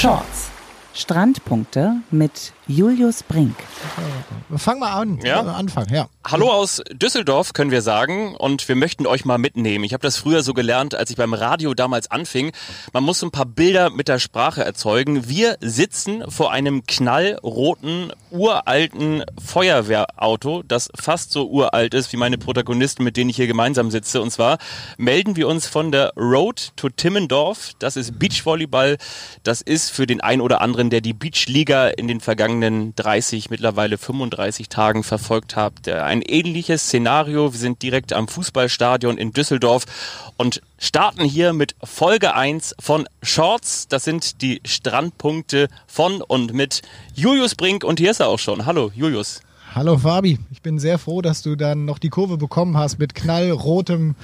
Shorts. Strandpunkte mit Julius Brink. Fang mal an. Ja? Anfang, ja. Hallo aus Düsseldorf können wir sagen und wir möchten euch mal mitnehmen. Ich habe das früher so gelernt, als ich beim Radio damals anfing. Man muss ein paar Bilder mit der Sprache erzeugen. Wir sitzen vor einem knallroten, uralten Feuerwehrauto, das fast so uralt ist wie meine Protagonisten, mit denen ich hier gemeinsam sitze. Und zwar melden wir uns von der Road to Timmendorf. Das ist Beachvolleyball. Das ist für den einen oder anderen, der die Beachliga in den vergangenen 30, mittlerweile 35 Tagen verfolgt hat, ein ähnliches Szenario. Wir sind direkt am Fußballstadion in Düsseldorf und starten hier mit Folge 1 von Shorts. Das sind die Strandpunkte von und mit Julius Brink und hier ist er auch schon. Hallo Julius. Hallo Fabi, ich bin sehr froh, dass du dann noch die Kurve bekommen hast mit knallrotem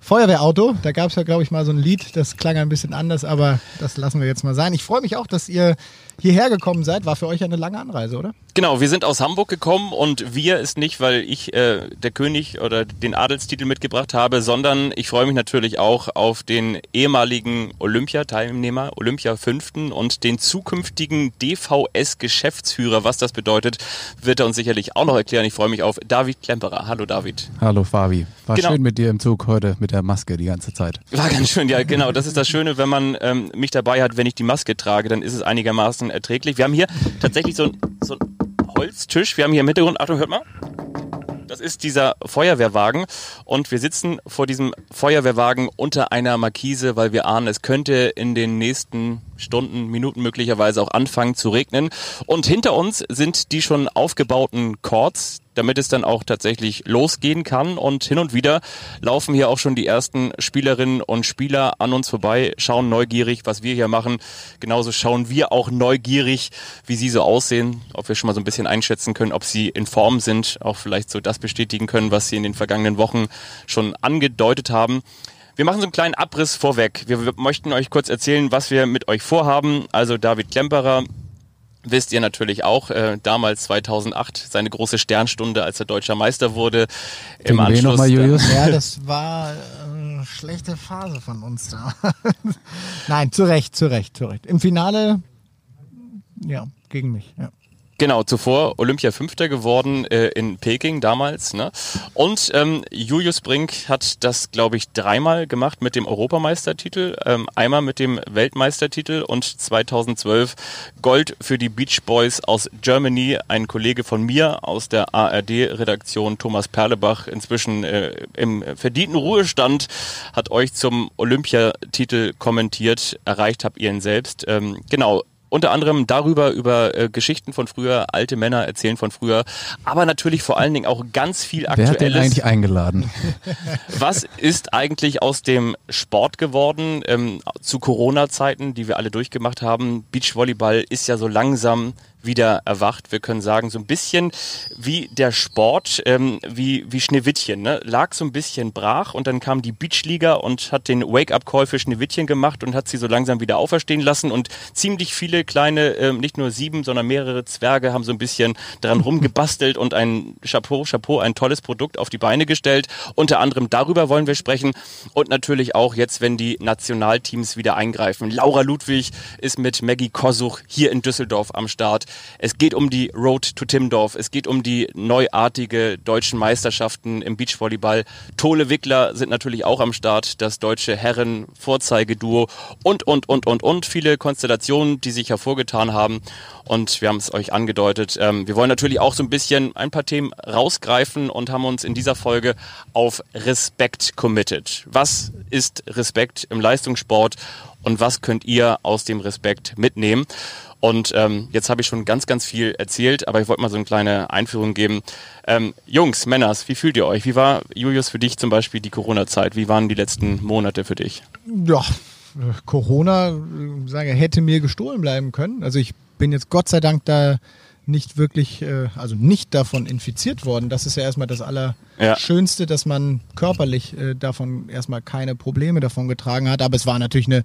Feuerwehrauto. Da gab es ja, glaube ich, mal so ein Lied, das klang ein bisschen anders, aber das lassen wir jetzt mal sein. Ich freue mich auch, dass ihr hierher gekommen seid. War für euch eine lange Anreise, oder? Genau, wir sind aus Hamburg gekommen und wir ist nicht, weil ich äh, der König oder den Adelstitel mitgebracht habe, sondern ich freue mich natürlich auch auf den ehemaligen Olympiateilnehmer, Olympia fünften und den zukünftigen DVS-Geschäftsführer. Was das bedeutet, wird er uns sicherlich auch noch erklären. Ich freue mich auf David Klemperer. Hallo David. Hallo Fabi. War Genau. schön mit dir im Zug heute mit der Maske die ganze Zeit. War ganz schön, ja genau. Das ist das Schöne, wenn man ähm, mich dabei hat, wenn ich die Maske trage, dann ist es einigermaßen erträglich. Wir haben hier tatsächlich so ein, so ein Holztisch. Wir haben hier im Hintergrund, Achtung, hört mal. Das ist dieser Feuerwehrwagen und wir sitzen vor diesem Feuerwehrwagen unter einer Markise, weil wir ahnen, es könnte in den nächsten Stunden, Minuten möglicherweise auch anfangen zu regnen. Und hinter uns sind die schon aufgebauten Chords, damit es dann auch tatsächlich losgehen kann. Und hin und wieder laufen hier auch schon die ersten Spielerinnen und Spieler an uns vorbei, schauen neugierig, was wir hier machen. Genauso schauen wir auch neugierig, wie sie so aussehen, ob wir schon mal so ein bisschen einschätzen können, ob sie in Form sind, auch vielleicht so das bestätigen können, was sie in den vergangenen Wochen schon angedeutet haben. Wir machen so einen kleinen Abriss vorweg. Wir möchten euch kurz erzählen, was wir mit euch vorhaben. Also David Klemperer, wisst ihr natürlich auch, äh, damals 2008 seine große Sternstunde, als er deutscher Meister wurde. Im wen Anschluss nochmal, Julius? Ja, das war äh, eine schlechte Phase von uns da. Nein, zu Recht, zu Recht, zu Recht. Im Finale, ja, gegen mich. Ja. Genau, zuvor Olympia Fünfter geworden äh, in Peking damals. Ne? Und ähm, Julius Brink hat das, glaube ich, dreimal gemacht mit dem Europameistertitel, ähm, einmal mit dem Weltmeistertitel und 2012 Gold für die Beach Boys aus Germany. Ein Kollege von mir aus der ARD-Redaktion, Thomas Perlebach, inzwischen äh, im verdienten Ruhestand, hat euch zum Olympiatitel kommentiert. Erreicht habt ihr ihn selbst. Ähm, genau, unter anderem darüber, über äh, Geschichten von früher, alte Männer erzählen von früher, aber natürlich vor allen Dingen auch ganz viel Wer hat den Aktuelles. eigentlich eingeladen? Was ist eigentlich aus dem Sport geworden ähm, zu Corona-Zeiten, die wir alle durchgemacht haben? Beachvolleyball ist ja so langsam wieder erwacht. Wir können sagen, so ein bisschen wie der Sport, ähm, wie, wie Schneewittchen, ne? lag so ein bisschen brach und dann kam die Beachliga und hat den Wake-up-Call für Schneewittchen gemacht und hat sie so langsam wieder auferstehen lassen und ziemlich viele kleine, ähm, nicht nur sieben, sondern mehrere Zwerge haben so ein bisschen dran rumgebastelt und ein Chapeau, Chapeau, ein tolles Produkt auf die Beine gestellt. Unter anderem darüber wollen wir sprechen und natürlich auch jetzt, wenn die Nationalteams wieder eingreifen. Laura Ludwig ist mit Maggie Kosuch hier in Düsseldorf am Start. Es geht um die Road to Timmendorf. Es geht um die neuartige deutschen Meisterschaften im Beachvolleyball. Tole Wickler sind natürlich auch am Start. Das deutsche Herren-Vorzeigeduo und, und, und, und, und. Viele Konstellationen, die sich hervorgetan haben. Und wir haben es euch angedeutet. Ähm, wir wollen natürlich auch so ein bisschen ein paar Themen rausgreifen und haben uns in dieser Folge auf Respekt committed. Was ist Respekt im Leistungssport und was könnt ihr aus dem Respekt mitnehmen? Und ähm, jetzt habe ich schon ganz, ganz viel erzählt, aber ich wollte mal so eine kleine Einführung geben. Ähm, Jungs, Männers, wie fühlt ihr euch? Wie war, Julius, für dich zum Beispiel die Corona-Zeit? Wie waren die letzten Monate für dich? Ja, äh, Corona, äh, sage, hätte mir gestohlen bleiben können. Also ich bin jetzt Gott sei Dank da nicht wirklich, äh, also nicht davon infiziert worden. Das ist ja erstmal das Allerschönste, dass man körperlich äh, davon erstmal keine Probleme davon getragen hat. Aber es war natürlich eine,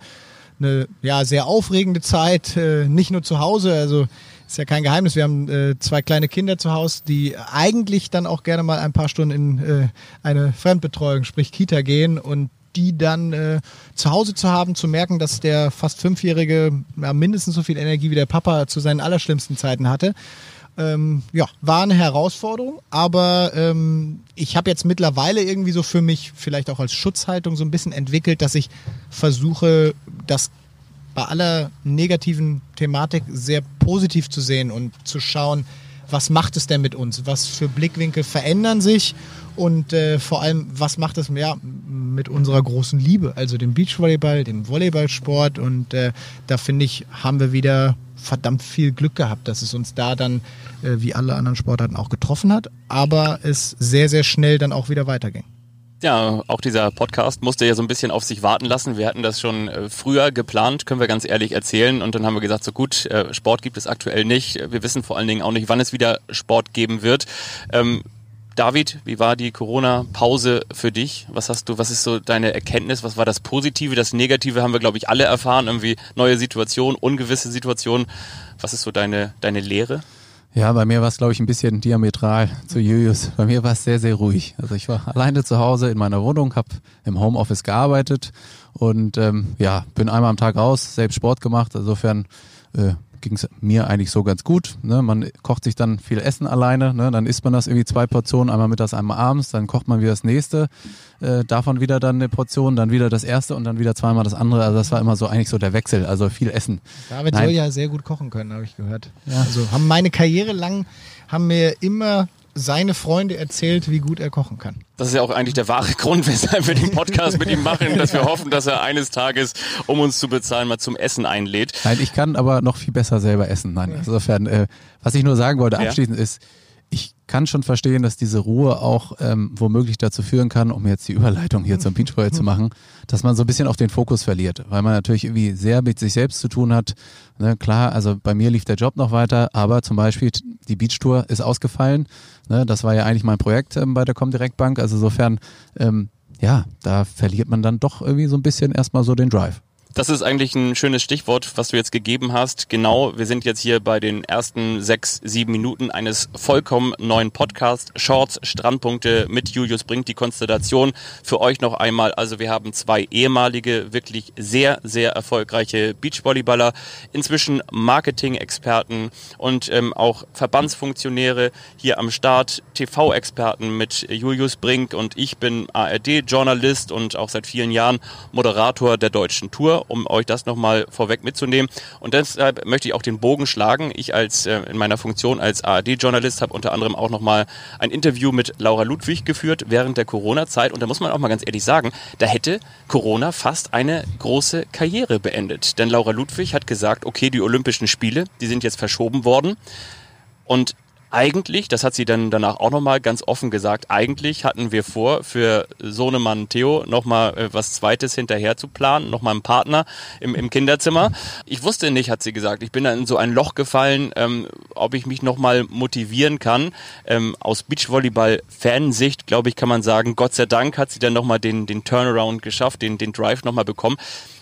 eine ja, sehr aufregende Zeit, äh, nicht nur zu Hause, also ist ja kein Geheimnis. Wir haben äh, zwei kleine Kinder zu Hause, die eigentlich dann auch gerne mal ein paar Stunden in äh, eine Fremdbetreuung, sprich Kita gehen und die dann äh, zu Hause zu haben, zu merken, dass der fast Fünfjährige ja, mindestens so viel Energie wie der Papa zu seinen allerschlimmsten Zeiten hatte. Ähm, ja, war eine Herausforderung, aber ähm, ich habe jetzt mittlerweile irgendwie so für mich, vielleicht auch als Schutzhaltung, so ein bisschen entwickelt, dass ich versuche, das bei aller negativen Thematik sehr positiv zu sehen und zu schauen, was macht es denn mit uns? Was für Blickwinkel verändern sich? Und äh, vor allem, was macht es ja, mit unserer großen Liebe, also dem Beachvolleyball, dem Volleyballsport? Und äh, da finde ich, haben wir wieder verdammt viel Glück gehabt, dass es uns da dann, äh, wie alle anderen Sportarten, auch getroffen hat, aber es sehr, sehr schnell dann auch wieder weiterging. Ja, auch dieser Podcast musste ja so ein bisschen auf sich warten lassen. Wir hatten das schon äh, früher geplant, können wir ganz ehrlich erzählen. Und dann haben wir gesagt, so gut, äh, Sport gibt es aktuell nicht. Wir wissen vor allen Dingen auch nicht, wann es wieder Sport geben wird. Ähm, David, wie war die Corona-Pause für dich? Was hast du, was ist so deine Erkenntnis? Was war das Positive? Das Negative haben wir, glaube ich, alle erfahren. Irgendwie neue Situationen, ungewisse Situationen. Was ist so deine, deine Lehre? Ja, bei mir war es, glaube ich, ein bisschen diametral zu Julius. Bei mir war es sehr, sehr ruhig. Also ich war alleine zu Hause in meiner Wohnung, habe im Homeoffice gearbeitet und ähm, ja, bin einmal am Tag raus, selbst Sport gemacht. Insofern äh, ging es mir eigentlich so ganz gut. Ne? Man kocht sich dann viel Essen alleine, ne? dann isst man das irgendwie zwei Portionen, einmal mittags, einmal abends, dann kocht man wieder das nächste, äh, davon wieder dann eine Portion, dann wieder das erste und dann wieder zweimal das andere. Also das war immer so eigentlich so der Wechsel, also viel Essen. David Nein. soll ja sehr gut kochen können, habe ich gehört. Ja. Also haben meine Karriere lang, haben mir immer seine Freunde erzählt, wie gut er kochen kann. Das ist ja auch eigentlich der wahre Grund, weshalb wir den Podcast mit ihm machen, dass wir hoffen, dass er eines Tages, um uns zu bezahlen, mal zum Essen einlädt. Nein, ich kann aber noch viel besser selber essen. Nein, insofern, äh, was ich nur sagen wollte abschließend ja. ist, ich kann schon verstehen, dass diese Ruhe auch ähm, womöglich dazu führen kann, um jetzt die Überleitung hier zum Beachvolley zu machen, dass man so ein bisschen auf den Fokus verliert, weil man natürlich irgendwie sehr mit sich selbst zu tun hat. Ne, klar, also bei mir lief der Job noch weiter, aber zum Beispiel die Beachtour ist ausgefallen. Ne, das war ja eigentlich mein Projekt ähm, bei der Comdirect Bank. Also insofern, ähm, ja, da verliert man dann doch irgendwie so ein bisschen erstmal so den Drive. Das ist eigentlich ein schönes Stichwort, was du jetzt gegeben hast. Genau, wir sind jetzt hier bei den ersten sechs, sieben Minuten eines vollkommen neuen Podcasts. Shorts, Strandpunkte mit Julius bringt die Konstellation für euch noch einmal. Also wir haben zwei ehemalige, wirklich sehr, sehr erfolgreiche Beachvolleyballer, inzwischen Marketing-Experten und ähm, auch Verbandsfunktionäre hier am Start, TV-Experten mit Julius Brink und ich bin ARD-Journalist und auch seit vielen Jahren Moderator der deutschen Tour um euch das nochmal vorweg mitzunehmen. Und deshalb möchte ich auch den Bogen schlagen. Ich als äh, in meiner Funktion als ARD-Journalist habe unter anderem auch nochmal ein Interview mit Laura Ludwig geführt während der Corona-Zeit. Und da muss man auch mal ganz ehrlich sagen, da hätte Corona fast eine große Karriere beendet. Denn Laura Ludwig hat gesagt, okay, die Olympischen Spiele, die sind jetzt verschoben worden. Und eigentlich, das hat sie dann danach auch nochmal ganz offen gesagt, eigentlich hatten wir vor, für Sohnemann Theo nochmal äh, was Zweites hinterher zu planen, nochmal einen Partner im, im Kinderzimmer. Ich wusste nicht, hat sie gesagt, ich bin da in so ein Loch gefallen, ähm, ob ich mich nochmal motivieren kann. Ähm, aus Beachvolleyball-Fansicht, glaube ich, kann man sagen, Gott sei Dank hat sie dann nochmal den, den Turnaround geschafft, den, den Drive nochmal bekommen.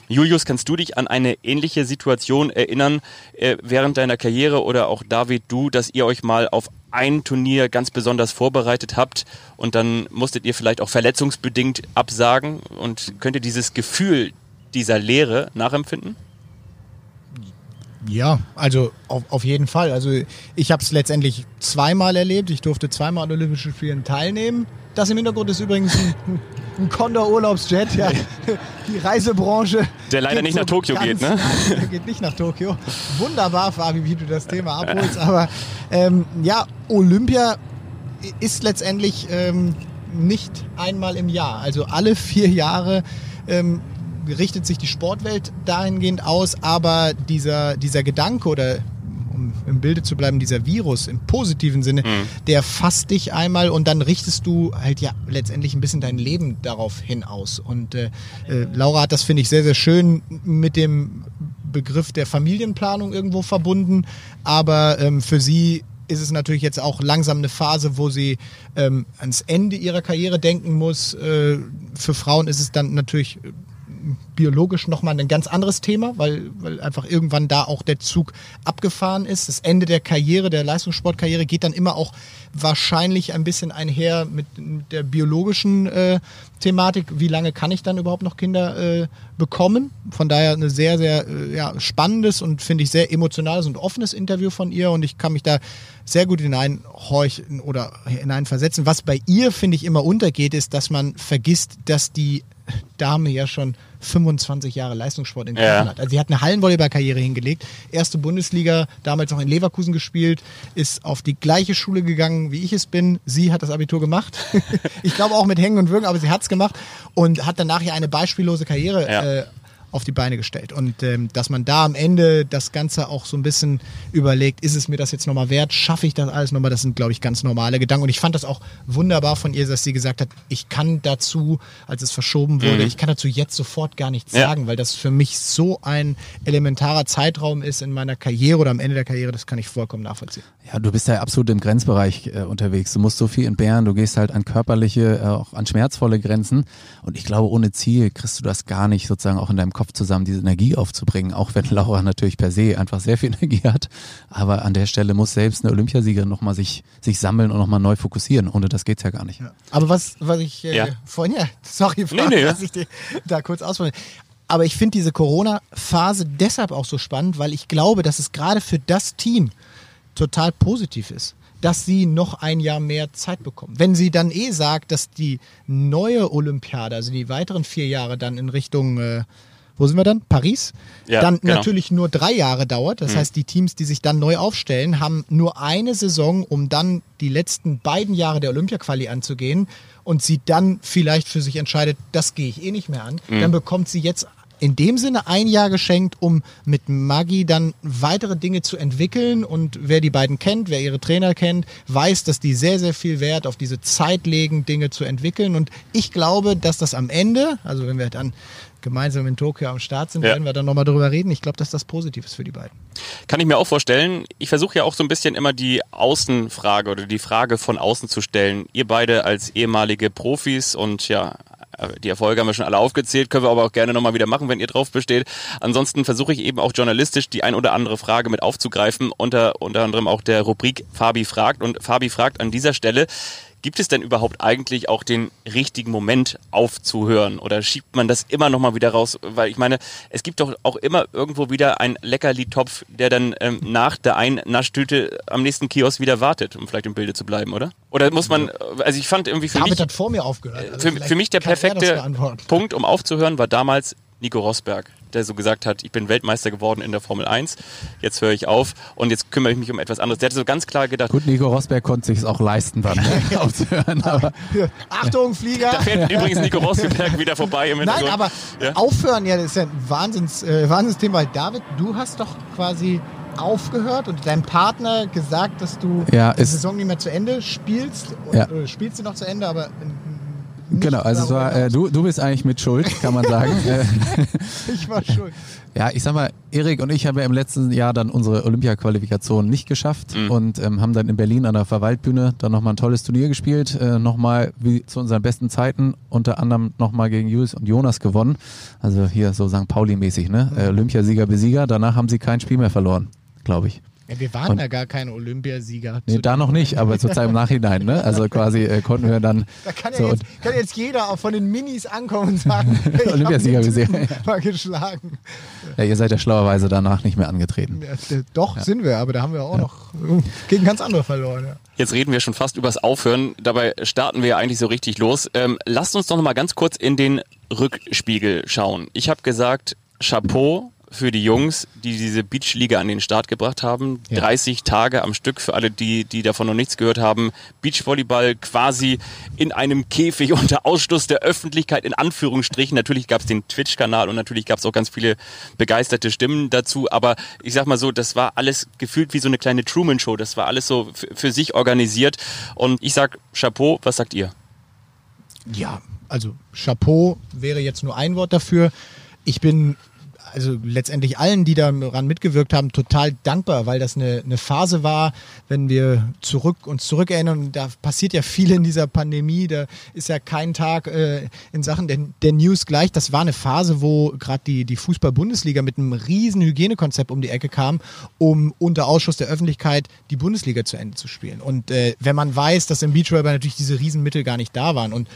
Julius, kannst du dich an eine ähnliche Situation erinnern äh, während deiner Karriere oder auch David, du, dass ihr euch mal auf ein Turnier ganz besonders vorbereitet habt und dann musstet ihr vielleicht auch verletzungsbedingt absagen und könnt ihr dieses Gefühl dieser Lehre nachempfinden? Ja, also auf, auf jeden Fall. Also ich habe es letztendlich zweimal erlebt. Ich durfte zweimal an Olympischen Spielen teilnehmen. Das im Hintergrund ist übrigens ein, ein Condor-Urlaubsjet, ja. Die Reisebranche. Der leider nicht so nach Tokio geht, ne? Nein, der geht nicht nach Tokio. Wunderbar, Fabi, wie du das Thema abholst. Aber ähm, ja, Olympia ist letztendlich ähm, nicht einmal im Jahr. Also alle vier Jahre ähm, richtet sich die Sportwelt dahingehend aus, aber dieser, dieser Gedanke oder um im Bilde zu bleiben, dieser Virus im positiven Sinne, mhm. der fasst dich einmal und dann richtest du halt ja letztendlich ein bisschen dein Leben darauf hin aus. Und äh, äh, Laura hat das, finde ich, sehr, sehr schön mit dem Begriff der Familienplanung irgendwo verbunden. Aber ähm, für sie ist es natürlich jetzt auch langsam eine Phase, wo sie ähm, ans Ende ihrer Karriere denken muss. Äh, für Frauen ist es dann natürlich biologisch nochmal ein ganz anderes Thema, weil, weil einfach irgendwann da auch der Zug abgefahren ist. Das Ende der Karriere, der Leistungssportkarriere geht dann immer auch wahrscheinlich ein bisschen einher mit der biologischen äh, Thematik. Wie lange kann ich dann überhaupt noch Kinder äh, bekommen? Von daher ein sehr, sehr äh, ja, spannendes und finde ich sehr emotionales und offenes Interview von ihr und ich kann mich da sehr gut hineinhorchen oder hineinversetzen. Was bei ihr, finde ich, immer untergeht, ist, dass man vergisst, dass die Dame ja schon 25 Jahre Leistungssport in Griechenland ja. hat. Also sie hat eine Hallenvolleyballkarriere hingelegt, erste Bundesliga, damals auch in Leverkusen gespielt, ist auf die gleiche Schule gegangen, wie ich es bin. Sie hat das Abitur gemacht. ich glaube auch mit Hängen und Würgen, aber sie hat es gemacht und hat danach ja eine beispiellose Karriere ja. äh, auf die Beine gestellt. Und ähm, dass man da am Ende das Ganze auch so ein bisschen überlegt, ist es mir das jetzt nochmal wert? Schaffe ich das alles nochmal? Das sind, glaube ich, ganz normale Gedanken. Und ich fand das auch wunderbar von ihr, dass sie gesagt hat, ich kann dazu, als es verschoben wurde, mhm. ich kann dazu jetzt sofort gar nichts ja. sagen, weil das für mich so ein elementarer Zeitraum ist in meiner Karriere oder am Ende der Karriere, das kann ich vollkommen nachvollziehen. Ja, du bist ja absolut im Grenzbereich äh, unterwegs. Du musst so viel entbehren, du gehst halt an körperliche, äh, auch an schmerzvolle Grenzen. Und ich glaube, ohne Ziel kriegst du das gar nicht sozusagen auch in deinem Kopf zusammen, diese Energie aufzubringen, auch wenn Laura natürlich per se einfach sehr viel Energie hat. Aber an der Stelle muss selbst eine Olympiasiegerin nochmal sich, sich sammeln und nochmal neu fokussieren. Ohne das geht's ja gar nicht. Ja. Aber was, was ich äh, ja. vorhin, ja, sorry, nee, nee, dass ich dir da kurz ausfallen. Aber ich finde diese Corona-Phase deshalb auch so spannend, weil ich glaube, dass es gerade für das Team total positiv ist dass sie noch ein Jahr mehr Zeit bekommen. Wenn sie dann eh sagt, dass die neue Olympiade, also die weiteren vier Jahre dann in Richtung, äh, wo sind wir dann? Paris, ja, dann genau. natürlich nur drei Jahre dauert. Das mhm. heißt, die Teams, die sich dann neu aufstellen, haben nur eine Saison, um dann die letzten beiden Jahre der Olympia-Quali anzugehen und sie dann vielleicht für sich entscheidet, das gehe ich eh nicht mehr an, mhm. dann bekommt sie jetzt in dem Sinne ein Jahr geschenkt, um mit Maggie dann weitere Dinge zu entwickeln. Und wer die beiden kennt, wer ihre Trainer kennt, weiß, dass die sehr, sehr viel Wert auf diese Zeit legen, Dinge zu entwickeln. Und ich glaube, dass das am Ende, also wenn wir dann gemeinsam in Tokio am Start sind, ja. werden wir dann nochmal darüber reden. Ich glaube, dass das positiv ist für die beiden. Kann ich mir auch vorstellen. Ich versuche ja auch so ein bisschen immer die Außenfrage oder die Frage von außen zu stellen. Ihr beide als ehemalige Profis und ja die Erfolge haben wir schon alle aufgezählt, können wir aber auch gerne nochmal wieder machen, wenn ihr drauf besteht. Ansonsten versuche ich eben auch journalistisch die ein oder andere Frage mit aufzugreifen, unter, unter anderem auch der Rubrik Fabi fragt. Und Fabi fragt an dieser Stelle, Gibt es denn überhaupt eigentlich auch den richtigen Moment aufzuhören oder schiebt man das immer noch mal wieder raus? Weil ich meine, es gibt doch auch immer irgendwo wieder einen Leckerli-Topf, der dann ähm, nach der Einnaschtüte am nächsten Kiosk wieder wartet, um vielleicht im Bilde zu bleiben, oder? Oder muss man, also ich fand irgendwie für David mich... hat vor mir aufgehört. Also für, für mich der perfekte Punkt, um aufzuhören, war damals Nico Rosberg der so gesagt hat, ich bin Weltmeister geworden in der Formel 1, jetzt höre ich auf und jetzt kümmere ich mich um etwas anderes. Der hat so ganz klar gedacht. Gut, Nico Rosberg konnte sich es auch leisten, dann aufzuhören. Aber, Achtung, Flieger! Da fährt übrigens Nico Rosberg wieder vorbei im Nein, aber ja? aufhören, ja, das ist ja ein Wahnsinns, äh, Wahnsinnsthema. David, du hast doch quasi aufgehört und deinem Partner gesagt, dass du ja, die Saison nicht mehr zu Ende spielst. Und, ja. spielst du noch zu Ende, aber Genau, also es war, äh, du, du bist eigentlich mit Schuld, kann man sagen. Äh, ich war schuld. Ja, ich sag mal, Erik und ich haben ja im letzten Jahr dann unsere Olympia-Qualifikation nicht geschafft mhm. und ähm, haben dann in Berlin an der Verwaltbühne dann nochmal ein tolles Turnier gespielt, äh, nochmal wie zu unseren besten Zeiten, unter anderem nochmal gegen Julius und Jonas gewonnen. Also hier so St. Pauli-mäßig, ne? Mhm. Äh, Olympiasieger, Besieger, danach haben sie kein Spiel mehr verloren, glaube ich. Ja, wir waren und, ja gar keine Olympiasieger. Nee, da noch nicht, aber sozusagen im Nachhinein. Ne? Also quasi äh, konnten wir dann. Da kann ja, so jetzt, kann jetzt jeder auch von den Minis ankommen und sagen, hey, Olympiasieger gesehen. Mal geschlagen. Ja, ihr seid ja schlauerweise danach nicht mehr angetreten. Ja, doch, ja. sind wir, aber da haben wir auch noch gegen ganz andere verloren. Jetzt reden wir schon fast übers Aufhören. Dabei starten wir ja eigentlich so richtig los. Ähm, lasst uns doch noch mal ganz kurz in den Rückspiegel schauen. Ich habe gesagt, Chapeau für die Jungs, die diese Beachliga an den Start gebracht haben. Ja. 30 Tage am Stück für alle, die, die davon noch nichts gehört haben. Beachvolleyball quasi in einem Käfig unter Ausschluss der Öffentlichkeit, in Anführungsstrichen. Natürlich gab es den Twitch-Kanal und natürlich gab es auch ganz viele begeisterte Stimmen dazu. Aber ich sag mal so, das war alles gefühlt wie so eine kleine Truman-Show. Das war alles so für sich organisiert. Und ich sag Chapeau, was sagt ihr? Ja, also Chapeau wäre jetzt nur ein Wort dafür. Ich bin also letztendlich allen, die daran mitgewirkt haben, total dankbar, weil das eine, eine Phase war, wenn wir zurück uns zurückerinnern, da passiert ja viel in dieser Pandemie, da ist ja kein Tag äh, in Sachen der, der News gleich. Das war eine Phase, wo gerade die, die Fußball-Bundesliga mit einem riesen Hygienekonzept um die Ecke kam, um unter Ausschuss der Öffentlichkeit die Bundesliga zu Ende zu spielen. Und äh, wenn man weiß, dass im Beachvolleyball natürlich diese Riesenmittel gar nicht da waren und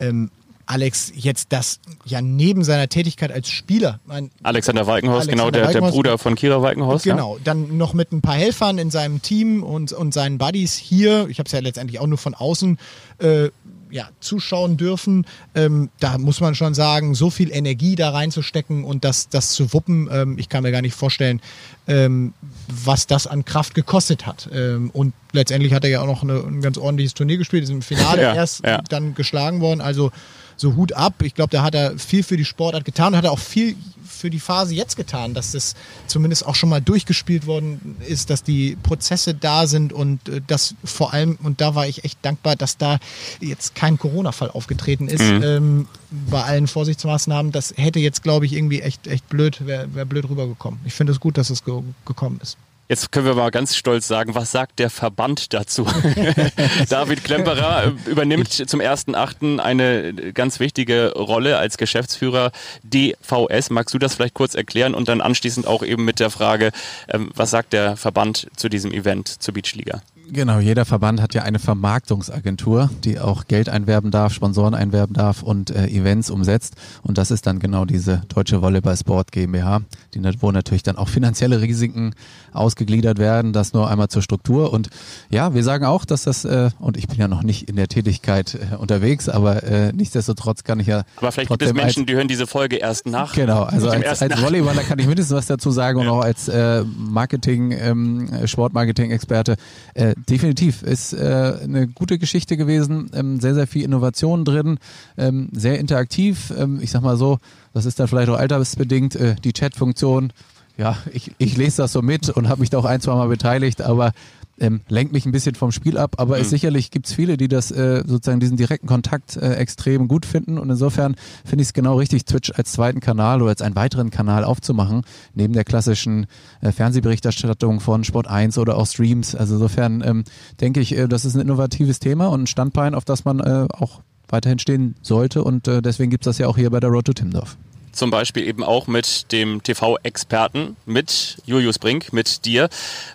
ähm, Alex jetzt das ja neben seiner Tätigkeit als Spieler. Mein, Alexander Walkenhorst, genau, der, der Bruder von Kira Walkenhorst. Genau, ja. dann noch mit ein paar Helfern in seinem Team und, und seinen Buddies hier. Ich habe es ja letztendlich auch nur von außen äh, ja, zuschauen dürfen. Ähm, da muss man schon sagen, so viel Energie da reinzustecken und das, das zu wuppen, ähm, ich kann mir gar nicht vorstellen, ähm, was das an Kraft gekostet hat. Ähm, und letztendlich hat er ja auch noch eine, ein ganz ordentliches Turnier gespielt, ist im Finale ja, erst ja. dann geschlagen worden. Also so Hut ab. Ich glaube, da hat er viel für die Sportart getan und hat er auch viel für die Phase jetzt getan, dass das zumindest auch schon mal durchgespielt worden ist, dass die Prozesse da sind und äh, das vor allem, und da war ich echt dankbar, dass da jetzt kein Corona-Fall aufgetreten ist, mhm. ähm, bei allen Vorsichtsmaßnahmen. Das hätte jetzt, glaube ich, irgendwie echt, echt blöd, wäre wär blöd rübergekommen. Ich finde es gut, dass es ge gekommen ist. Jetzt können wir mal ganz stolz sagen, was sagt der Verband dazu? David Klemperer übernimmt zum 1.8. eine ganz wichtige Rolle als Geschäftsführer DVS. Magst du das vielleicht kurz erklären und dann anschließend auch eben mit der Frage, ähm, was sagt der Verband zu diesem Event, zur Beachliga? Genau, jeder Verband hat ja eine Vermarktungsagentur, die auch Geld einwerben darf, Sponsoren einwerben darf und äh, Events umsetzt. Und das ist dann genau diese Deutsche Volleyball Sport GmbH, die, wo natürlich dann auch finanzielle Risiken ausgegliedert werden. Das nur einmal zur Struktur. Und ja, wir sagen auch, dass das, äh, und ich bin ja noch nicht in der Tätigkeit äh, unterwegs, aber äh, nichtsdestotrotz kann ich ja. Aber vielleicht gibt es Menschen, als, die hören diese Folge erst nach. Genau, also als, als Volleyballer kann ich mindestens was dazu sagen und auch als äh, Marketing, ähm, Sportmarketing-Experte. Äh, definitiv. Ist äh, eine gute Geschichte gewesen. Ähm, sehr, sehr viel Innovation drin. Ähm, sehr interaktiv. Ähm, ich sag mal so, das ist dann vielleicht auch altersbedingt. Äh, die Chat-Funktion, ja, ich, ich lese das so mit und habe mich da auch ein, zwei Mal beteiligt, aber ähm, lenkt mich ein bisschen vom Spiel ab, aber mhm. es, sicherlich gibt es viele, die das äh, sozusagen diesen direkten Kontakt äh, extrem gut finden und insofern finde ich es genau richtig, Twitch als zweiten Kanal oder als einen weiteren Kanal aufzumachen, neben der klassischen äh, Fernsehberichterstattung von Sport 1 oder auch Streams. Also insofern ähm, denke ich, äh, das ist ein innovatives Thema und ein Standbein, auf das man äh, auch weiterhin stehen sollte und äh, deswegen gibt es das ja auch hier bei der Road to Timdorf zum Beispiel eben auch mit dem TV-Experten, mit Julius Brink, mit dir.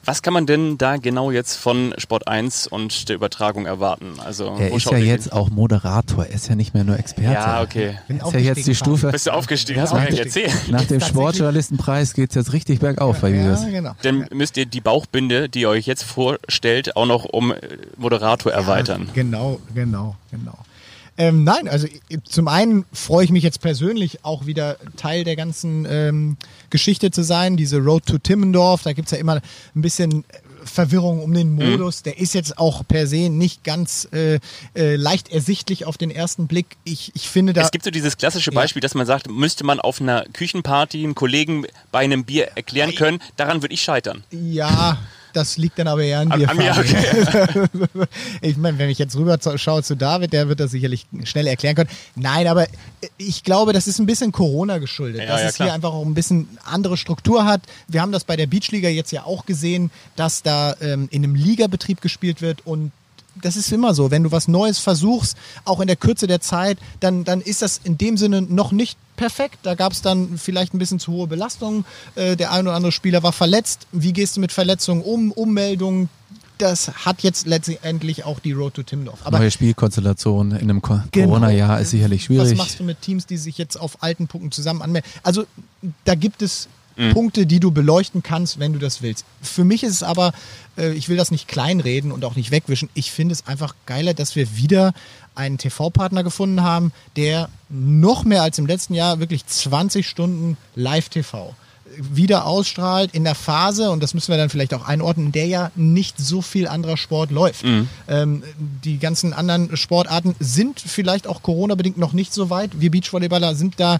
Was kann man denn da genau jetzt von Sport 1 und der Übertragung erwarten? Also, er ist ja jetzt hin? auch Moderator, er ist ja nicht mehr nur Experte. Ja, okay. Bin ist ja jetzt die Stufe. Bist du aufgestiegen? Hast du mir erzählt. Nach dem Sportjournalistenpreis geht es jetzt richtig bergauf bei Julius. Ja, genau. Dann müsst ihr die Bauchbinde, die ihr euch jetzt vorstellt, auch noch um Moderator erweitern. Ja, genau, genau, genau. Ähm, nein, also zum einen freue ich mich jetzt persönlich auch wieder Teil der ganzen ähm, Geschichte zu sein. Diese Road to Timmendorf, da gibt es ja immer ein bisschen Verwirrung um den mhm. Modus. Mhm. Der ist jetzt auch per se nicht ganz äh, äh, leicht ersichtlich auf den ersten Blick. Ich, ich finde da. Es gibt so dieses klassische Beispiel, ja. dass man sagt, müsste man auf einer Küchenparty einen Kollegen bei einem Bier erklären können. Daran würde ich scheitern. Ja. Das liegt dann aber eher an, dir. An mir, okay. ich meine, wenn ich jetzt rüber schaue zu David, der wird das sicherlich schnell erklären können. Nein, aber ich glaube, das ist ein bisschen Corona geschuldet, ja, dass ja, es klar. hier einfach auch ein bisschen andere Struktur hat. Wir haben das bei der Beachliga jetzt ja auch gesehen, dass da ähm, in einem Ligabetrieb gespielt wird und das ist immer so. Wenn du was Neues versuchst, auch in der Kürze der Zeit, dann, dann ist das in dem Sinne noch nicht perfekt. Da gab es dann vielleicht ein bisschen zu hohe Belastungen. Äh, der ein oder andere Spieler war verletzt. Wie gehst du mit Verletzungen um? Ummeldungen? Das hat jetzt letztendlich auch die Road to Timdorf. Aber Neue Spielkonstellation in einem genau. Corona-Jahr ist sicherlich schwierig. Was machst du mit Teams, die sich jetzt auf alten Punkten zusammen anmelden? Also da gibt es mhm. Punkte, die du beleuchten kannst, wenn du das willst. Für mich ist es aber, äh, ich will das nicht kleinreden und auch nicht wegwischen. Ich finde es einfach geiler, dass wir wieder einen TV-Partner gefunden haben, der noch mehr als im letzten Jahr wirklich 20 Stunden Live-TV wieder ausstrahlt in der Phase, und das müssen wir dann vielleicht auch einordnen, in der ja nicht so viel anderer Sport läuft. Mhm. Ähm, die ganzen anderen Sportarten sind vielleicht auch Corona-bedingt noch nicht so weit. Wir Beachvolleyballer sind da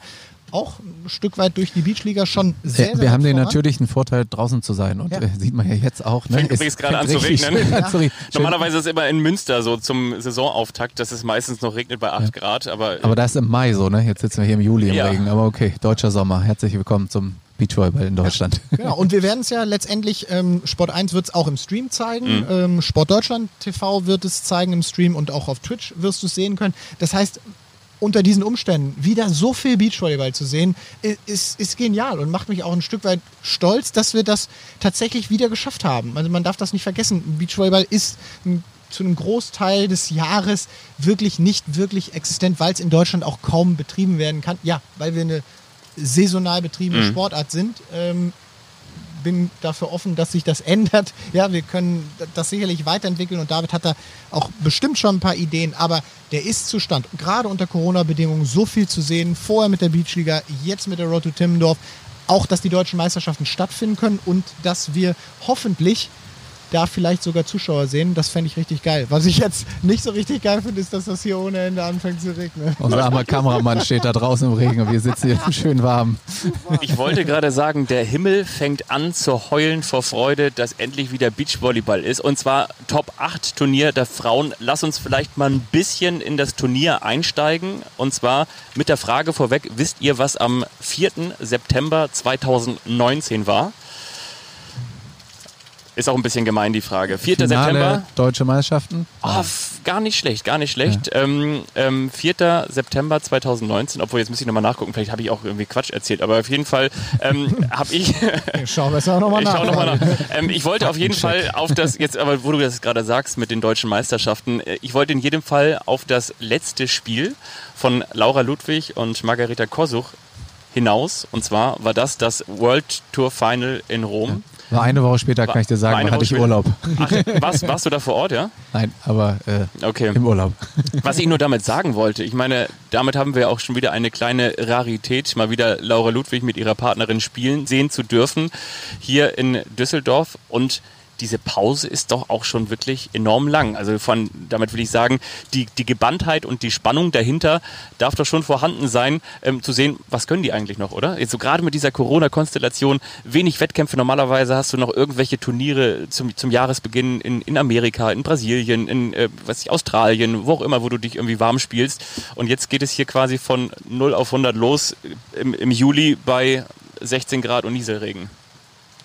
auch ein Stück weit durch die Beachliga schon sehr, sehr Wir haben den natürlichen Vorteil, draußen zu sein. Und ja. äh, sieht man ja jetzt auch. Ne? Fängt übrigens gerade an zu regnen. Ja. Normalerweise ist es immer in Münster so zum Saisonauftakt, dass es meistens noch regnet bei 8 ja. Grad. Aber, aber da ist im Mai so, ne? Jetzt sitzen wir hier im Juli im Regen. Aber okay, deutscher Sommer. Herzlich willkommen zum Beachvolleyball in Deutschland. Ja, genau, und wir werden es ja letztendlich, ähm, Sport 1 wird es auch im Stream zeigen, mhm. ähm, Sport Deutschland TV wird es zeigen im Stream und auch auf Twitch wirst du es sehen können. Das heißt, unter diesen Umständen wieder so viel Beachvolleyball zu sehen, ist, ist genial und macht mich auch ein Stück weit stolz, dass wir das tatsächlich wieder geschafft haben. Also man darf das nicht vergessen. Beachvolleyball ist ein zu einem Großteil des Jahres wirklich nicht wirklich existent, weil es in Deutschland auch kaum betrieben werden kann. Ja, weil wir eine saisonal betriebene mhm. Sportart sind. Ähm, bin dafür offen, dass sich das ändert. Ja, wir können das sicherlich weiterentwickeln und David hat da auch bestimmt schon ein paar Ideen, aber der Ist-Zustand, gerade unter Corona-Bedingungen, so viel zu sehen, vorher mit der Beachliga, jetzt mit der Road to Timmendorf, auch, dass die deutschen Meisterschaften stattfinden können und dass wir hoffentlich da vielleicht sogar Zuschauer sehen. Das fände ich richtig geil. Was ich jetzt nicht so richtig geil finde, ist, dass das hier ohne Ende anfängt zu regnen. Unser armer Kameramann steht da draußen im Regen und wir sitzen hier schön warm. Ich wollte gerade sagen, der Himmel fängt an zu heulen vor Freude, dass endlich wieder Beachvolleyball ist. Und zwar Top 8 Turnier der Frauen. Lass uns vielleicht mal ein bisschen in das Turnier einsteigen. Und zwar mit der Frage vorweg, wisst ihr, was am 4. September 2019 war? Ist auch ein bisschen gemein, die Frage. 4. Finale September. Deutsche Meisterschaften? Oh, gar nicht schlecht, gar nicht schlecht. Ja. Ähm, ähm, 4. September 2019, obwohl jetzt muss ich nochmal nachgucken, vielleicht habe ich auch irgendwie Quatsch erzählt, aber auf jeden Fall ähm, habe ich. schau besser nochmal nach. Ich, noch nach. Ähm, ich wollte auf jeden Fall auf das, jetzt aber wo du das gerade sagst mit den deutschen Meisterschaften, äh, ich wollte in jedem Fall auf das letzte Spiel von Laura Ludwig und Margareta Kosuch hinaus. Und zwar war das das World Tour Final in Rom. Ja. War eine Woche später, kann ich dir sagen, hatte ich Urlaub. Ach, warst, warst du da vor Ort, ja? Nein, aber äh, okay. im Urlaub. Was ich nur damit sagen wollte, ich meine, damit haben wir auch schon wieder eine kleine Rarität, mal wieder Laura Ludwig mit ihrer Partnerin spielen sehen zu dürfen, hier in Düsseldorf. Und diese Pause ist doch auch schon wirklich enorm lang. Also von, damit will ich sagen, die, die Gebanntheit und die Spannung dahinter darf doch schon vorhanden sein, ähm, zu sehen, was können die eigentlich noch, oder? Jetzt so gerade mit dieser Corona-Konstellation, wenig Wettkämpfe. Normalerweise hast du noch irgendwelche Turniere zum, zum Jahresbeginn in, in Amerika, in Brasilien, in äh, was ich, Australien, wo auch immer, wo du dich irgendwie warm spielst. Und jetzt geht es hier quasi von 0 auf 100 los im, im Juli bei 16 Grad und Nieselregen.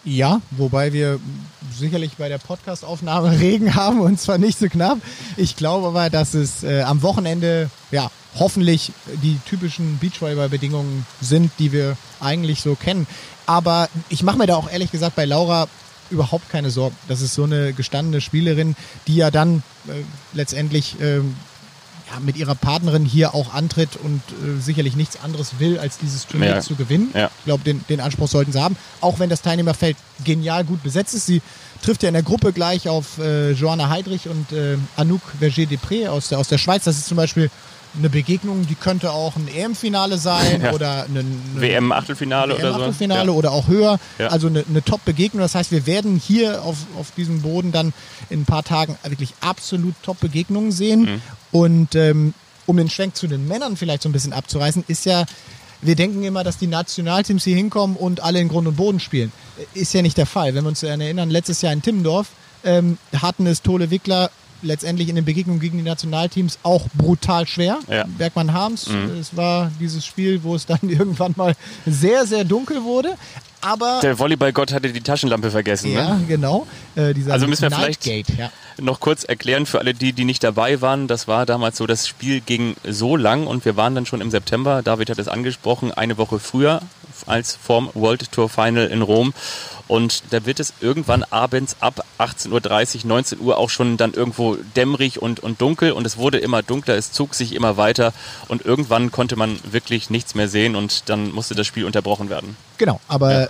Ja, wobei wir sicherlich bei der Podcastaufnahme Regen haben und zwar nicht so knapp. Ich glaube aber, dass es äh, am Wochenende ja hoffentlich die typischen Beachvolleyball-Bedingungen sind, die wir eigentlich so kennen. Aber ich mache mir da auch ehrlich gesagt bei Laura überhaupt keine Sorgen. Das ist so eine gestandene Spielerin, die ja dann äh, letztendlich äh, ja, mit ihrer Partnerin hier auch antritt und äh, sicherlich nichts anderes will, als dieses Turnier ja. zu gewinnen. Ja. Ich glaube, den, den Anspruch sollten sie haben. Auch wenn das Teilnehmerfeld genial gut besetzt ist. Sie trifft ja in der Gruppe gleich auf äh, Joanna Heidrich und äh, Anouk Verger-Depré aus der, aus der Schweiz. Das ist zum Beispiel eine Begegnung, die könnte auch ein EM-Finale sein ja. oder ein WM-Achtelfinale WM oder so. Achtelfinale ja. oder auch höher. Ja. Also eine, eine Top-Begegnung. Das heißt, wir werden hier auf, auf diesem Boden dann in ein paar Tagen wirklich absolut Top-Begegnungen sehen. Mhm. Und ähm, um den Schwenk zu den Männern vielleicht so ein bisschen abzureißen, ist ja, wir denken immer, dass die Nationalteams hier hinkommen und alle in Grund und Boden spielen. Ist ja nicht der Fall. Wenn wir uns erinnern, letztes Jahr in Timmendorf ähm, hatten es Tole Wickler letztendlich in den Begegnungen gegen die Nationalteams auch brutal schwer. Ja. Bergmann Harms, mhm. es war dieses Spiel, wo es dann irgendwann mal sehr, sehr dunkel wurde. Aber der Volleyballgott hatte die Taschenlampe vergessen. Ja, ne? genau. Äh, also müssen wir vielleicht ja. noch kurz erklären für alle die, die nicht dabei waren. Das war damals so, das Spiel ging so lang und wir waren dann schon im September. David hat es angesprochen, eine Woche früher als vorm World Tour Final in Rom. Und da wird es irgendwann abends ab 18.30 Uhr, 19 Uhr auch schon dann irgendwo dämmerig und, und dunkel. Und es wurde immer dunkler, es zog sich immer weiter. Und irgendwann konnte man wirklich nichts mehr sehen und dann musste das Spiel unterbrochen werden. Genau, aber ja.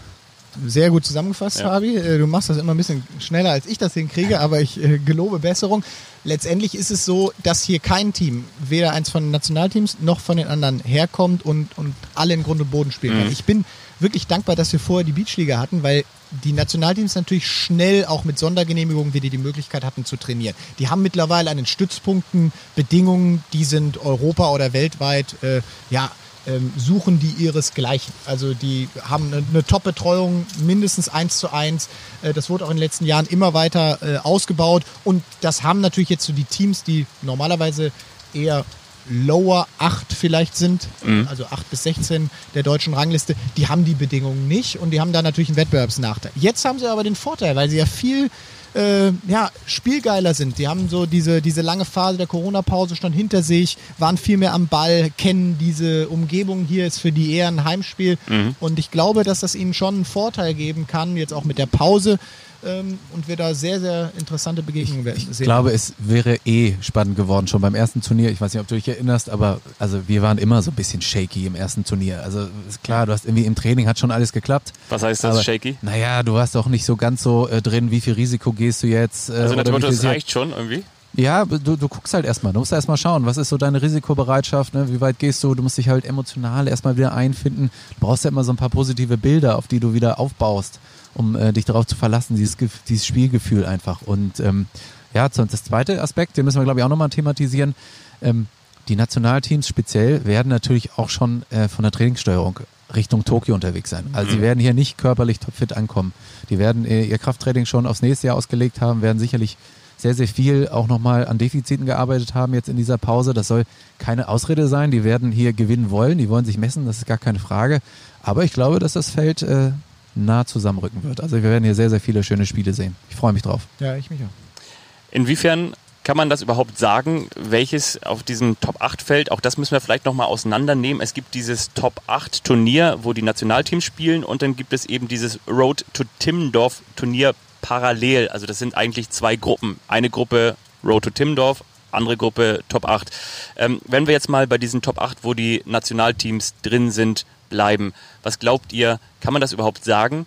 Sehr gut zusammengefasst, ja. Fabi. Äh, du machst das immer ein bisschen schneller, als ich das hinkriege, aber ich äh, gelobe Besserung. Letztendlich ist es so, dass hier kein Team, weder eins von den Nationalteams noch von den anderen herkommt und, und alle in Grund und Boden spielen kann. Mhm. Ich bin wirklich dankbar, dass wir vorher die Beachliga hatten, weil die Nationalteams natürlich schnell auch mit Sondergenehmigungen wieder die Möglichkeit hatten zu trainieren. Die haben mittlerweile an den Stützpunkten Bedingungen, die sind Europa oder weltweit äh, ja ähm, suchen die ihresgleichen. Also die haben eine, Top-Betreuung, mindestens eins zu eins. Äh, das wurde auch in den letzten Jahren immer weiter äh, ausgebaut. Und das haben natürlich jetzt so die Teams, die normalerweise eher Lower 8 vielleicht sind, mhm. also 8 bis 16 der deutschen Rangliste, die haben die Bedingungen nicht und die haben da natürlich einen Wettbewerbsnachteil. Jetzt haben sie aber den Vorteil, weil sie ja viel äh, ja, spielgeiler sind. Die haben so diese, diese lange Phase der Corona-Pause schon hinter sich, waren viel mehr am Ball, kennen diese Umgebung hier, ist für die eher ein Heimspiel. Mhm. Und ich glaube, dass das ihnen schon einen Vorteil geben kann, jetzt auch mit der Pause, ähm, und wir da sehr, sehr interessante Begegnungen werden sehen. Ich glaube, es wäre eh spannend geworden, schon beim ersten Turnier. Ich weiß nicht, ob du dich erinnerst, aber also wir waren immer so ein bisschen shaky im ersten Turnier. Also ist klar, du hast irgendwie im Training hat schon alles geklappt. Was heißt das, aber, shaky? Naja, du warst doch nicht so ganz so äh, drin, wie viel Risiko gehst du jetzt. Äh, also natürlich, das reicht schon irgendwie? Ja, du, du guckst halt erstmal. Du musst erstmal schauen, was ist so deine Risikobereitschaft, ne? wie weit gehst du, du musst dich halt emotional erstmal wieder einfinden. Du brauchst ja immer so ein paar positive Bilder, auf die du wieder aufbaust um äh, dich darauf zu verlassen, dieses, dieses Spielgefühl einfach. Und ähm, ja, das zweite Aspekt, den müssen wir, glaube ich, auch nochmal thematisieren. Ähm, die Nationalteams speziell werden natürlich auch schon äh, von der Trainingssteuerung Richtung Tokio unterwegs sein. Also mhm. sie werden hier nicht körperlich topfit ankommen. Die werden äh, ihr Krafttraining schon aufs nächste Jahr ausgelegt haben, werden sicherlich sehr, sehr viel auch nochmal an Defiziten gearbeitet haben jetzt in dieser Pause. Das soll keine Ausrede sein. Die werden hier gewinnen wollen, die wollen sich messen, das ist gar keine Frage. Aber ich glaube, dass das Feld äh, nah zusammenrücken wird. Also wir werden hier sehr, sehr viele schöne Spiele sehen. Ich freue mich drauf. Ja, ich mich auch. Inwiefern kann man das überhaupt sagen, welches auf diesem Top 8 fällt? Auch das müssen wir vielleicht nochmal auseinandernehmen. Es gibt dieses Top 8 Turnier, wo die Nationalteams spielen und dann gibt es eben dieses Road to Timmendorf Turnier parallel. Also das sind eigentlich zwei Gruppen. Eine Gruppe Road to Timmendorf, andere Gruppe Top 8. Ähm, wenn wir jetzt mal bei diesen Top 8, wo die Nationalteams drin sind, bleiben. Was glaubt ihr, kann man das überhaupt sagen?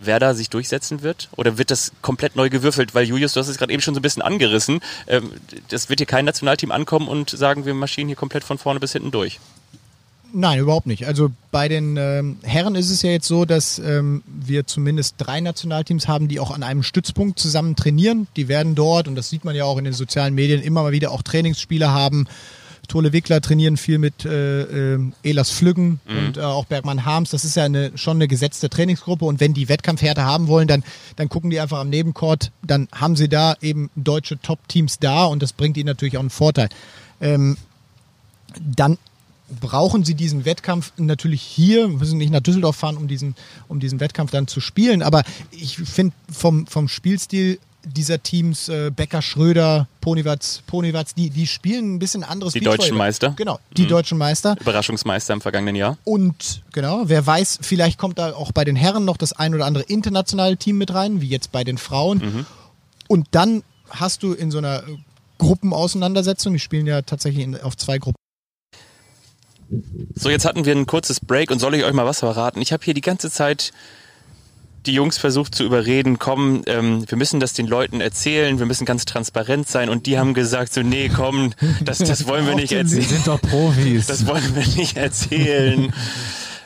wer da sich durchsetzen wird? Oder wird das komplett neu gewürfelt? Weil Julius, du hast es gerade eben schon so ein bisschen angerissen. Ähm, das wird hier kein Nationalteam ankommen und sagen, wir marschieren hier komplett von vorne bis hinten durch. Nein, überhaupt nicht. Also bei den ähm, Herren ist es ja jetzt so, dass ähm, wir zumindest drei Nationalteams haben, die auch an einem Stützpunkt zusammen trainieren. Die werden dort, und das sieht man ja auch in den sozialen Medien, immer mal wieder auch Trainingsspiele haben. Tole Wickler trainieren viel mit äh, äh, Elas Flüggen mhm. und äh, auch Bergmann Harms. Das ist ja eine, schon eine gesetzte Trainingsgruppe und wenn die Wettkampfhärte haben wollen, dann, dann gucken die einfach am Nebencourt, dann haben sie da eben deutsche Top-Teams da und das bringt ihnen natürlich auch einen Vorteil. Ähm, dann brauchen sie diesen Wettkampf natürlich hier, müssen nicht nach Düsseldorf fahren, um diesen, um diesen Wettkampf dann zu spielen. Aber ich finde vom, vom Spielstil dieser Teams, äh, Becker, Schröder, Ponywatz, Ponywatz, die, die spielen ein bisschen anderes Die deutschen Meister. Genau, die mhm. deutschen Meister. Überraschungsmeister im vergangenen Jahr. Und genau, wer weiß, vielleicht kommt da auch bei den Herren noch das ein oder andere internationale Team mit rein, wie jetzt bei den Frauen. Mhm. Und dann hast du in so einer Gruppenauseinandersetzung, die spielen ja tatsächlich in, auf zwei Gruppen. So, jetzt hatten wir ein kurzes Break und soll ich euch mal was verraten? Ich habe hier die ganze Zeit die Jungs versucht zu überreden, komm, ähm, wir müssen das den Leuten erzählen, wir müssen ganz transparent sein. Und die haben gesagt, so, nee, komm, das, das wollen wir nicht erzählen. Wir sind doch Profis. Das wollen wir nicht erzählen.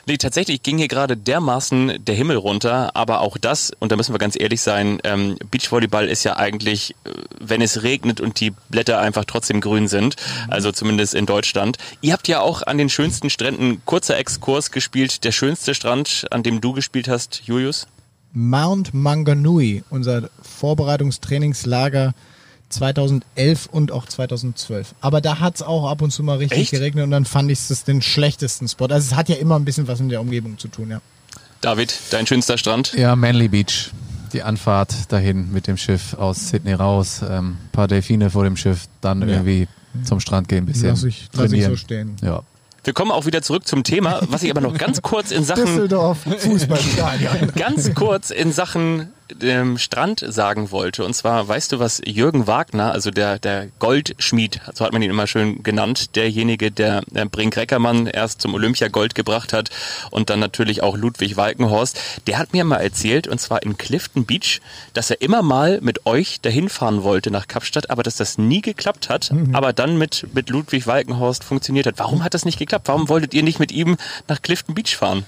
Nee, tatsächlich ging hier gerade dermaßen der Himmel runter, aber auch das, und da müssen wir ganz ehrlich sein, ähm, Beachvolleyball ist ja eigentlich, äh, wenn es regnet und die Blätter einfach trotzdem grün sind, also zumindest in Deutschland. Ihr habt ja auch an den schönsten Stränden, kurzer Exkurs gespielt, der schönste Strand, an dem du gespielt hast, Julius? Mount Manganui, unser Vorbereitungstrainingslager 2011 und auch 2012. Aber da hat es auch ab und zu mal richtig Echt? geregnet und dann fand ich es den schlechtesten Spot. Also es hat ja immer ein bisschen was mit der Umgebung zu tun, ja. David, dein schönster Strand? Ja, Manly Beach. Die Anfahrt dahin mit dem Schiff aus Sydney raus, ähm, paar Delfine vor dem Schiff, dann ja. irgendwie zum Strand gehen, ein bisschen. Lass ich, lass ich so stehen. Ja, wir kommen auch wieder zurück zum Thema, was ich aber noch ganz kurz in Sachen Düsseldorf Fußballstadion. ganz kurz in Sachen ähm, Strand sagen wollte. Und zwar, weißt du, was Jürgen Wagner, also der, der Goldschmied, so hat man ihn immer schön genannt, derjenige, der äh, Brink Reckermann erst zum Olympia Gold gebracht hat und dann natürlich auch Ludwig Walkenhorst, der hat mir mal erzählt, und zwar in Clifton Beach, dass er immer mal mit euch dahin fahren wollte nach Kapstadt, aber dass das nie geklappt hat, mhm. aber dann mit, mit Ludwig Walkenhorst funktioniert hat. Warum hat das nicht geklappt? Warum wolltet ihr nicht mit ihm nach Clifton Beach fahren?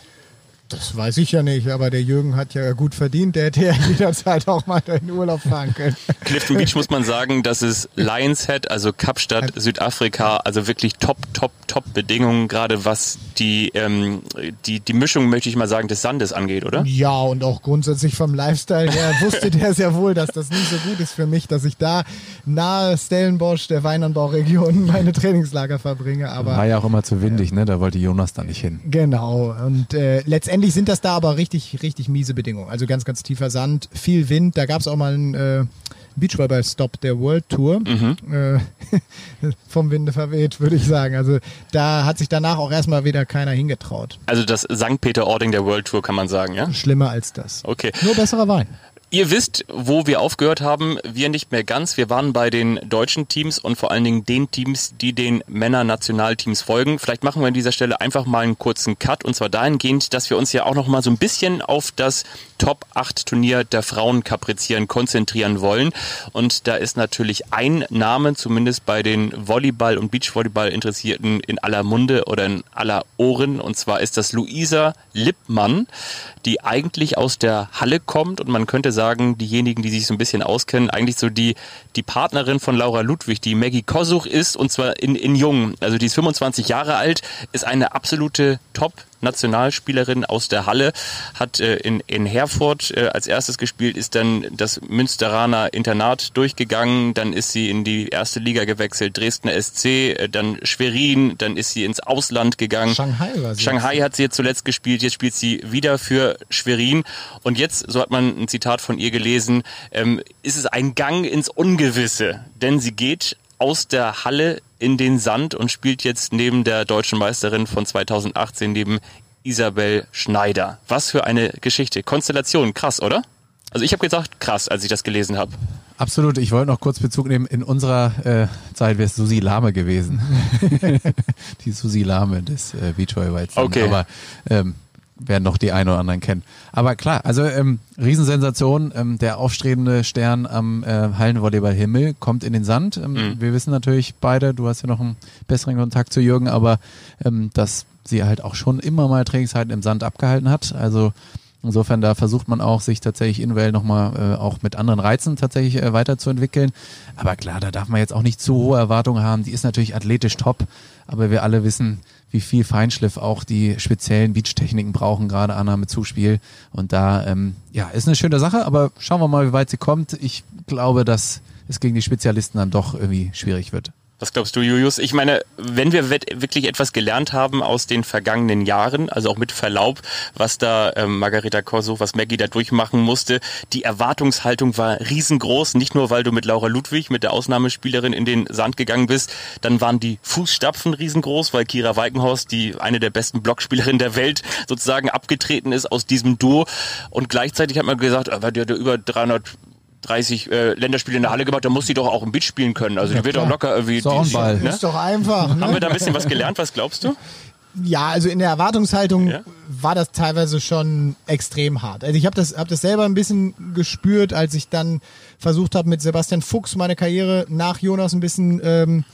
Das weiß ich ja nicht, aber der Jürgen hat ja gut verdient. Der hätte ja jederzeit auch mal in Urlaub fahren können. Clifton Beach muss man sagen, das ist Lions Head, also Kapstadt, Südafrika, also wirklich top, top, top Bedingungen, gerade was die, ähm, die, die Mischung, möchte ich mal sagen, des Sandes angeht, oder? Ja, und auch grundsätzlich vom Lifestyle her wusste der sehr wohl, dass das nicht so gut ist für mich, dass ich da nahe Stellenbosch, der Weinanbauregion, meine Trainingslager verbringe. Aber War ja auch immer zu windig, ne? Da wollte Jonas da nicht hin. Genau. Und äh, letztendlich letztendlich sind das da aber richtig, richtig miese Bedingungen. Also ganz, ganz tiefer Sand, viel Wind. Da gab es auch mal einen äh, Beachvolleyball-Stop der World Tour. Mhm. Äh, vom Winde verweht, würde ich sagen. Also da hat sich danach auch erstmal wieder keiner hingetraut. Also das St. Peter-Ording der World Tour kann man sagen, ja? Schlimmer als das. Okay. Nur besserer Wein. Ihr wisst, wo wir aufgehört haben. Wir nicht mehr ganz. Wir waren bei den deutschen Teams und vor allen Dingen den Teams, die den Männer-Nationalteams folgen. Vielleicht machen wir an dieser Stelle einfach mal einen kurzen Cut und zwar dahingehend, dass wir uns ja auch noch mal so ein bisschen auf das Top 8 Turnier der Frauen kaprizieren, konzentrieren wollen. Und da ist natürlich ein Name, zumindest bei den Volleyball- und Beachvolleyball-Interessierten in aller Munde oder in aller Ohren. Und zwar ist das Luisa Lippmann, die eigentlich aus der Halle kommt und man könnte sagen, diejenigen, die sich so ein bisschen auskennen, eigentlich so die, die Partnerin von Laura Ludwig, die Maggie Kosuch ist und zwar in, in Jung. Also die ist 25 Jahre alt, ist eine absolute Top Nationalspielerin aus der Halle, hat äh, in, in Herford äh, als erstes gespielt, ist dann das Münsteraner Internat durchgegangen, dann ist sie in die erste Liga gewechselt, Dresdner SC, äh, dann Schwerin, dann ist sie ins Ausland gegangen. Shanghai war sie. Shanghai hat sie jetzt zuletzt gespielt, jetzt spielt sie wieder für Schwerin und jetzt, so hat man ein Zitat von ihr gelesen, ähm, ist es ein Gang ins Ungewisse, denn sie geht aus der Halle in den Sand und spielt jetzt neben der deutschen Meisterin von 2018, neben Isabel Schneider. Was für eine Geschichte. Konstellation, krass, oder? Also ich habe gesagt, krass, als ich das gelesen habe. Absolut. Ich wollte noch kurz Bezug nehmen. In unserer äh, Zeit wäre es Susi Lahme gewesen. die Susi Lahme des äh, Beachvolleyballs. Okay. Aber ähm, werden noch die einen oder anderen kennen. Aber klar, also ähm, Riesensensation, ähm, der aufstrebende Stern am äh, Hallenvolleyball-Himmel kommt in den Sand. Ähm, mhm. Wir wissen natürlich beide, du hast ja noch einen besseren Kontakt zu Jürgen, aber ähm, dass sie halt auch schon immer mal Trainingszeiten im Sand abgehalten hat. Also Insofern, da versucht man auch, sich tatsächlich individuell nochmal äh, auch mit anderen Reizen tatsächlich äh, weiterzuentwickeln. Aber klar, da darf man jetzt auch nicht zu hohe Erwartungen haben. Die ist natürlich athletisch top, aber wir alle wissen, wie viel Feinschliff auch die speziellen Beach-Techniken brauchen, gerade Annahme Zuspiel. Und da, ähm, ja, ist eine schöne Sache, aber schauen wir mal, wie weit sie kommt. Ich glaube, dass es gegen die Spezialisten dann doch irgendwie schwierig wird. Was glaubst du, Julius? Ich meine, wenn wir wirklich etwas gelernt haben aus den vergangenen Jahren, also auch mit Verlaub, was da ähm, Margareta Corso, was Maggie da durchmachen musste, die Erwartungshaltung war riesengroß, nicht nur weil du mit Laura Ludwig, mit der Ausnahmespielerin in den Sand gegangen bist, dann waren die Fußstapfen riesengroß, weil Kira Weikenhorst, die eine der besten Blockspielerinnen der Welt, sozusagen abgetreten ist aus diesem Duo und gleichzeitig hat man gesagt, weil der, der über 300 30 äh, Länderspiele in der Halle gemacht, dann muss sie doch auch im Beach spielen können. Also ja, die wird auch locker irgendwie. Doch, die, Ball. Ne? ist doch einfach. Ne? Haben wir da ein bisschen was gelernt? Was glaubst du? Ja, also in der Erwartungshaltung ja. war das teilweise schon extrem hart. Also ich habe das, hab das selber ein bisschen gespürt, als ich dann versucht habe, mit Sebastian Fuchs meine Karriere nach Jonas ein bisschen ähm,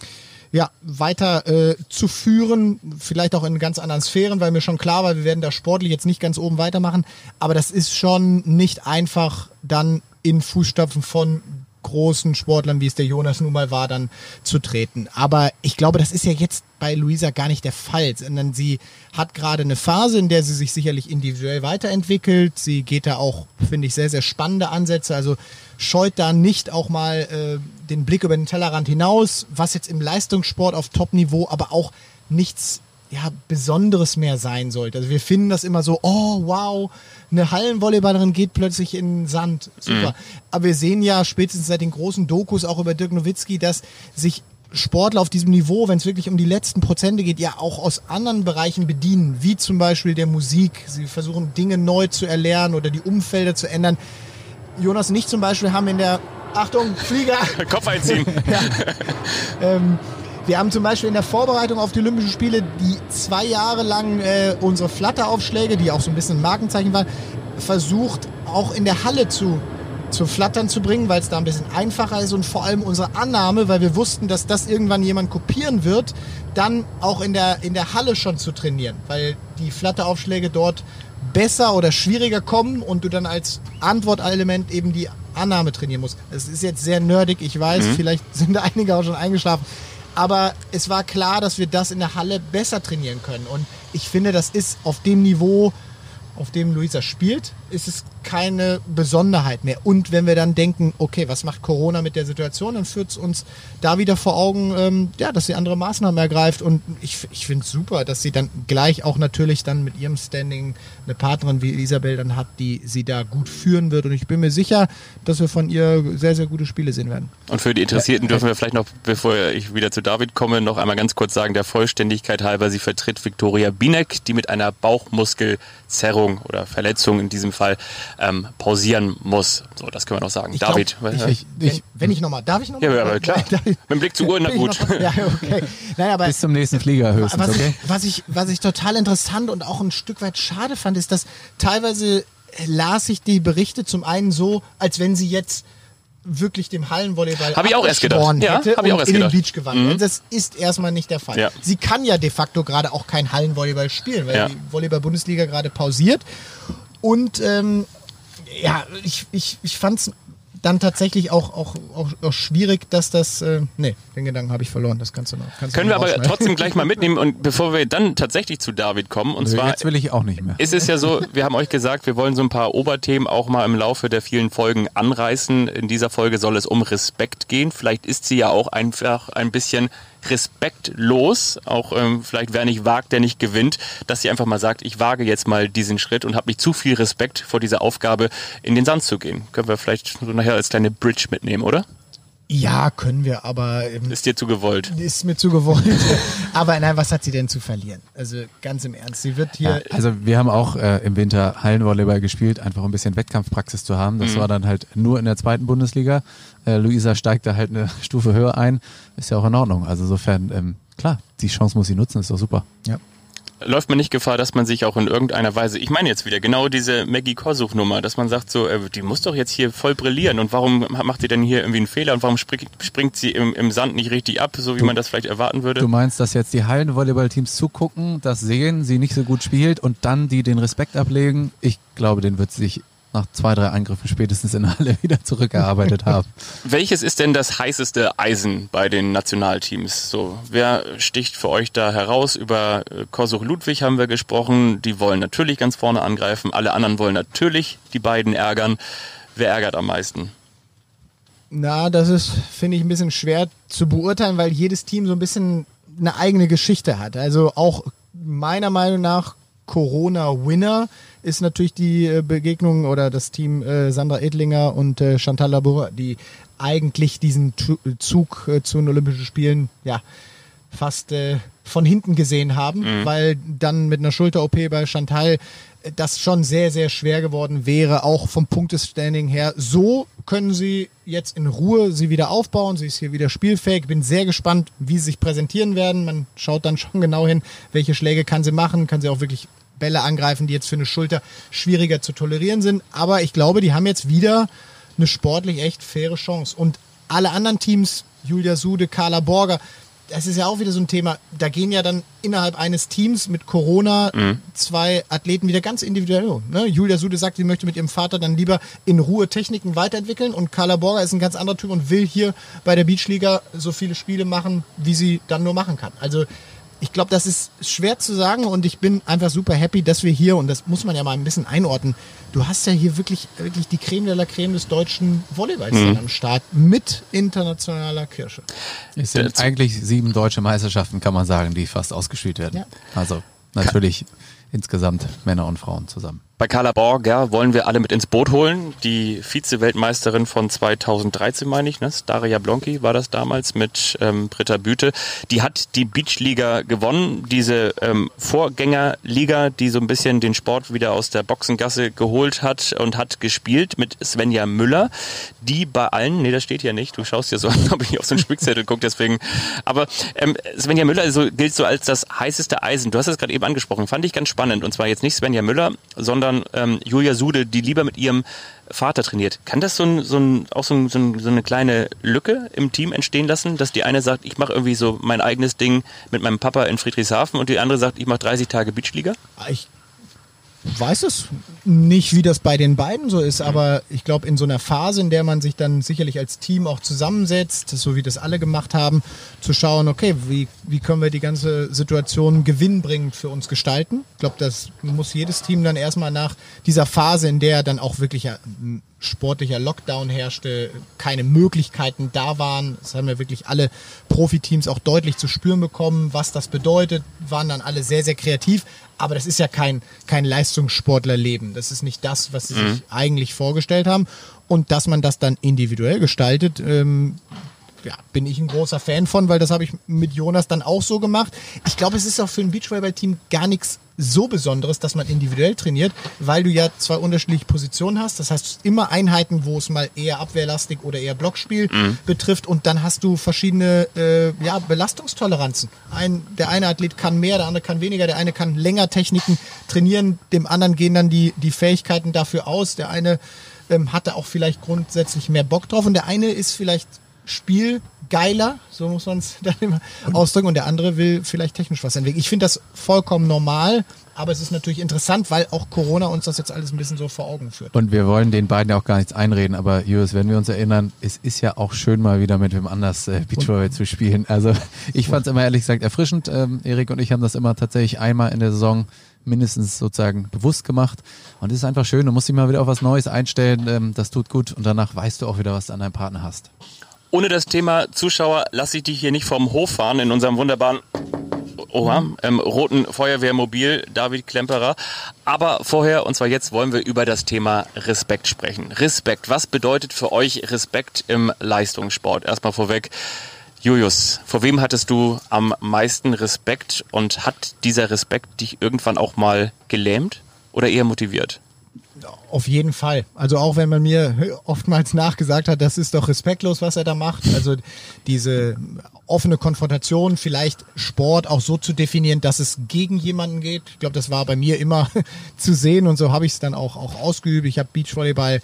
ja, weiter äh, zu führen, vielleicht auch in ganz anderen Sphären, weil mir schon klar war, wir werden da sportlich jetzt nicht ganz oben weitermachen. Aber das ist schon nicht einfach, dann in Fußstapfen von großen Sportlern, wie es der Jonas nun mal war, dann zu treten. Aber ich glaube, das ist ja jetzt bei Luisa gar nicht der Fall, sondern sie hat gerade eine Phase, in der sie sich sicherlich individuell weiterentwickelt. Sie geht da auch, finde ich, sehr, sehr spannende Ansätze. Also scheut da nicht auch mal äh, den Blick über den Tellerrand hinaus, was jetzt im Leistungssport auf Top-Niveau aber auch nichts ja, Besonderes mehr sein sollte. Also wir finden das immer so, oh wow, eine Hallenvolleyballerin geht plötzlich in den Sand. Super. Mhm. Aber wir sehen ja spätestens seit den großen Dokus auch über Dirk Nowitzki, dass sich Sportler auf diesem Niveau, wenn es wirklich um die letzten Prozente geht, ja auch aus anderen Bereichen bedienen, wie zum Beispiel der Musik. Sie versuchen Dinge neu zu erlernen oder die Umfelder zu ändern. Jonas und ich zum Beispiel haben in der Achtung, Flieger. Kopf einziehen. ja, ähm, wir haben zum Beispiel in der Vorbereitung auf die Olympischen Spiele, die zwei Jahre lang äh, unsere Flatteraufschläge, die auch so ein bisschen ein Markenzeichen waren, versucht auch in der Halle zu, zu Flattern zu bringen, weil es da ein bisschen einfacher ist und vor allem unsere Annahme, weil wir wussten, dass das irgendwann jemand kopieren wird, dann auch in der, in der Halle schon zu trainieren, weil die Flatteraufschläge dort besser oder schwieriger kommen und du dann als Antwortelement eben die Annahme trainieren musst. Es ist jetzt sehr nerdig, ich weiß, mhm. vielleicht sind da einige auch schon eingeschlafen. Aber es war klar, dass wir das in der Halle besser trainieren können. Und ich finde, das ist auf dem Niveau, auf dem Luisa spielt, ist es keine Besonderheit mehr. Und wenn wir dann denken, okay, was macht Corona mit der Situation, dann führt es uns da wieder vor Augen, ähm, ja, dass sie andere Maßnahmen ergreift. Und ich, ich finde es super, dass sie dann gleich auch natürlich dann mit ihrem Standing eine Partnerin wie Isabel dann hat, die sie da gut führen wird. Und ich bin mir sicher, dass wir von ihr sehr, sehr gute Spiele sehen werden. Und für die Interessierten dürfen wir vielleicht noch, bevor ich wieder zu David komme, noch einmal ganz kurz sagen, der Vollständigkeit halber, sie vertritt Viktoria Binek, die mit einer Bauchmuskelzerrung oder Verletzung in diesem Fall ähm, pausieren muss. So, das können wir noch sagen. Ich David. Glaub, ich, ich, wenn, wenn, ich nochmal, darf ich nochmal? Ja, aber klar. Mit dem Blick zur Uhr, na gut. ja, okay. Nein, aber Bis zum nächsten Flieger höchstens, was, okay? Was ich, was ich total interessant und auch ein Stück weit schade fand, ist, dass teilweise las ich die Berichte zum einen so, als wenn sie jetzt wirklich dem Hallenvolleyball Hab ich auch erst gedacht. Ja, hätte hab ich auch erst in gedacht. den Beach gewandelt. Mhm. Das ist erstmal nicht der Fall. Ja. Sie kann ja de facto gerade auch kein Hallenvolleyball spielen, weil ja. die Volleyball-Bundesliga gerade pausiert. Und ähm, ja, ich, ich, ich fand es dann tatsächlich auch, auch, auch, auch, schwierig, dass das. Äh, nee, den Gedanken habe ich verloren. Das kannst du noch. Kannst Können wir aber trotzdem gleich mal mitnehmen und bevor wir dann tatsächlich zu David kommen, und zwar. Jetzt will ich auch nicht mehr. Ist es ja so, wir haben euch gesagt, wir wollen so ein paar Oberthemen auch mal im Laufe der vielen Folgen anreißen. In dieser Folge soll es um Respekt gehen. Vielleicht ist sie ja auch einfach ein bisschen respektlos, auch ähm, vielleicht wer nicht wagt, der nicht gewinnt, dass sie einfach mal sagt, ich wage jetzt mal diesen Schritt und habe nicht zu viel Respekt vor dieser Aufgabe, in den Sand zu gehen. Können wir vielleicht nachher als kleine Bridge mitnehmen, oder? Ja, können wir, aber. Ähm, ist dir zu gewollt? Ist mir zu gewollt. aber nein, was hat sie denn zu verlieren? Also ganz im Ernst, sie wird hier. Ja, also wir haben auch äh, im Winter Hallenvolleyball gespielt, einfach um ein bisschen Wettkampfpraxis zu haben. Das mhm. war dann halt nur in der zweiten Bundesliga. Äh, Luisa steigt da halt eine Stufe höher ein. Ist ja auch in Ordnung. Also insofern, ähm, klar, die Chance muss sie nutzen, ist doch super. Ja läuft man nicht Gefahr, dass man sich auch in irgendeiner Weise, ich meine jetzt wieder genau diese Maggie Korsuch-Nummer, dass man sagt so, äh, die muss doch jetzt hier voll brillieren und warum macht sie denn hier irgendwie einen Fehler und warum springt, springt sie im, im Sand nicht richtig ab, so wie du, man das vielleicht erwarten würde? Du meinst, dass jetzt die Hallenvolleyballteams zugucken, das sehen, sie nicht so gut spielt und dann die den Respekt ablegen? Ich glaube, den wird sich nach zwei, drei Angriffen spätestens in der Halle wieder zurückgearbeitet haben. Welches ist denn das heißeste Eisen bei den Nationalteams? So, wer sticht für euch da heraus? Über äh, Korsuch Ludwig haben wir gesprochen. Die wollen natürlich ganz vorne angreifen. Alle anderen wollen natürlich die beiden ärgern. Wer ärgert am meisten? Na, das ist, finde ich, ein bisschen schwer zu beurteilen, weil jedes Team so ein bisschen eine eigene Geschichte hat. Also auch meiner Meinung nach Corona-Winner ist natürlich die äh, Begegnung oder das Team äh, Sandra Edlinger und äh, Chantal Labour, die eigentlich diesen Zug äh, zu den Olympischen Spielen ja fast äh, von hinten gesehen haben, mhm. weil dann mit einer Schulter-OP bei Chantal das schon sehr, sehr schwer geworden wäre, auch vom Punktestanding her. So können sie jetzt in Ruhe sie wieder aufbauen. Sie ist hier wieder spielfähig. Bin sehr gespannt, wie sie sich präsentieren werden. Man schaut dann schon genau hin, welche Schläge kann sie machen. Kann sie auch wirklich Bälle angreifen, die jetzt für eine Schulter schwieriger zu tolerieren sind. Aber ich glaube, die haben jetzt wieder eine sportlich echt faire Chance. Und alle anderen Teams, Julia Sude, Carla Borger, das ist ja auch wieder so ein Thema. Da gehen ja dann innerhalb eines Teams mit Corona mhm. zwei Athleten wieder ganz individuell. Ne? Julia Sude sagt, sie möchte mit ihrem Vater dann lieber in Ruhe Techniken weiterentwickeln und Carla Borger ist ein ganz anderer Typ und will hier bei der Beachliga so viele Spiele machen, wie sie dann nur machen kann. Also ich glaube, das ist schwer zu sagen und ich bin einfach super happy, dass wir hier, und das muss man ja mal ein bisschen einordnen, du hast ja hier wirklich, wirklich die Creme de la Creme des deutschen Volleyballs mhm. am Start mit internationaler Kirsche. Es sind eigentlich sieben deutsche Meisterschaften, kann man sagen, die fast ausgespielt werden. Ja. Also natürlich insgesamt Männer und Frauen zusammen. Bei Carla Borger wollen wir alle mit ins Boot holen. Die Vize-Weltmeisterin von 2013, meine ich, ne? Daria Blonki war das damals mit ähm, Britta Büte. Die hat die Beachliga gewonnen, diese ähm, Vorgängerliga, die so ein bisschen den Sport wieder aus der Boxengasse geholt hat und hat gespielt mit Svenja Müller, die bei allen, nee, das steht hier nicht, du schaust ja so an, ob ich auf so einen Spickzettel gucke, deswegen. Aber ähm, Svenja Müller also, gilt so als das heißeste Eisen. Du hast es gerade eben angesprochen, fand ich ganz spannend. Und zwar jetzt nicht Svenja Müller, sondern sondern ähm, Julia Sude, die lieber mit ihrem Vater trainiert. Kann das so, ein, so ein, auch so, ein, so, ein, so, eine kleine Lücke im Team entstehen lassen, dass die eine sagt, ich mache irgendwie so mein eigenes Ding mit meinem Papa in Friedrichshafen und die andere sagt, ich mache 30 Tage Beachliga? Ich weiß es nicht, wie das bei den beiden so ist, aber ich glaube, in so einer Phase, in der man sich dann sicherlich als Team auch zusammensetzt, so wie das alle gemacht haben, zu schauen, okay, wie, wie können wir die ganze Situation gewinnbringend für uns gestalten? Ich glaube, das muss jedes Team dann erstmal nach dieser Phase, in der dann auch wirklich ein sportlicher Lockdown herrschte, keine Möglichkeiten da waren. Das haben ja wirklich alle Profiteams auch deutlich zu spüren bekommen, was das bedeutet, waren dann alle sehr, sehr kreativ. Aber das ist ja kein, kein Leistungssportlerleben. Das ist nicht das, was sie mhm. sich eigentlich vorgestellt haben. Und dass man das dann individuell gestaltet, ähm, ja, bin ich ein großer Fan von, weil das habe ich mit Jonas dann auch so gemacht. Ich glaube, es ist auch für ein Beachvolleyball-Team gar nichts so Besonderes, dass man individuell trainiert, weil du ja zwei unterschiedliche Positionen hast. Das heißt, immer Einheiten, wo es mal eher abwehrlastig oder eher Blockspiel mhm. betrifft und dann hast du verschiedene äh, ja, Belastungstoleranzen. Ein, der eine Athlet kann mehr, der andere kann weniger, der eine kann länger Techniken trainieren, dem anderen gehen dann die, die Fähigkeiten dafür aus. Der eine ähm, hatte auch vielleicht grundsätzlich mehr Bock drauf und der eine ist vielleicht spielgeiler, so muss man es dann immer ausdrücken, und der andere will vielleicht technisch was entwickeln. Ich finde das vollkommen normal, aber es ist natürlich interessant, weil auch Corona uns das jetzt alles ein bisschen so vor Augen führt. Und wir wollen den beiden ja auch gar nichts einreden, aber Julius, wenn wir uns erinnern, es ist ja auch schön mal wieder mit wem anders äh, Beachvolleyball zu spielen. Also ich fand es immer ehrlich gesagt erfrischend. Ähm, Erik und ich haben das immer tatsächlich einmal in der Saison mindestens sozusagen bewusst gemacht. Und es ist einfach schön, du musst dich mal wieder auf was Neues einstellen. Ähm, das tut gut und danach weißt du auch wieder, was du an deinem Partner hast. Ohne das Thema Zuschauer lasse ich dich hier nicht vom Hof fahren in unserem wunderbaren Oha, ähm, roten Feuerwehrmobil David Klemperer. Aber vorher, und zwar jetzt, wollen wir über das Thema Respekt sprechen. Respekt, was bedeutet für euch Respekt im Leistungssport? Erstmal vorweg, Julius, vor wem hattest du am meisten Respekt und hat dieser Respekt dich irgendwann auch mal gelähmt oder eher motiviert? Auf jeden Fall. Also auch wenn man mir oftmals nachgesagt hat, das ist doch respektlos, was er da macht. Also diese offene Konfrontation, vielleicht Sport auch so zu definieren, dass es gegen jemanden geht. Ich glaube, das war bei mir immer zu sehen und so habe ich es dann auch, auch ausgeübt. Ich habe Beachvolleyball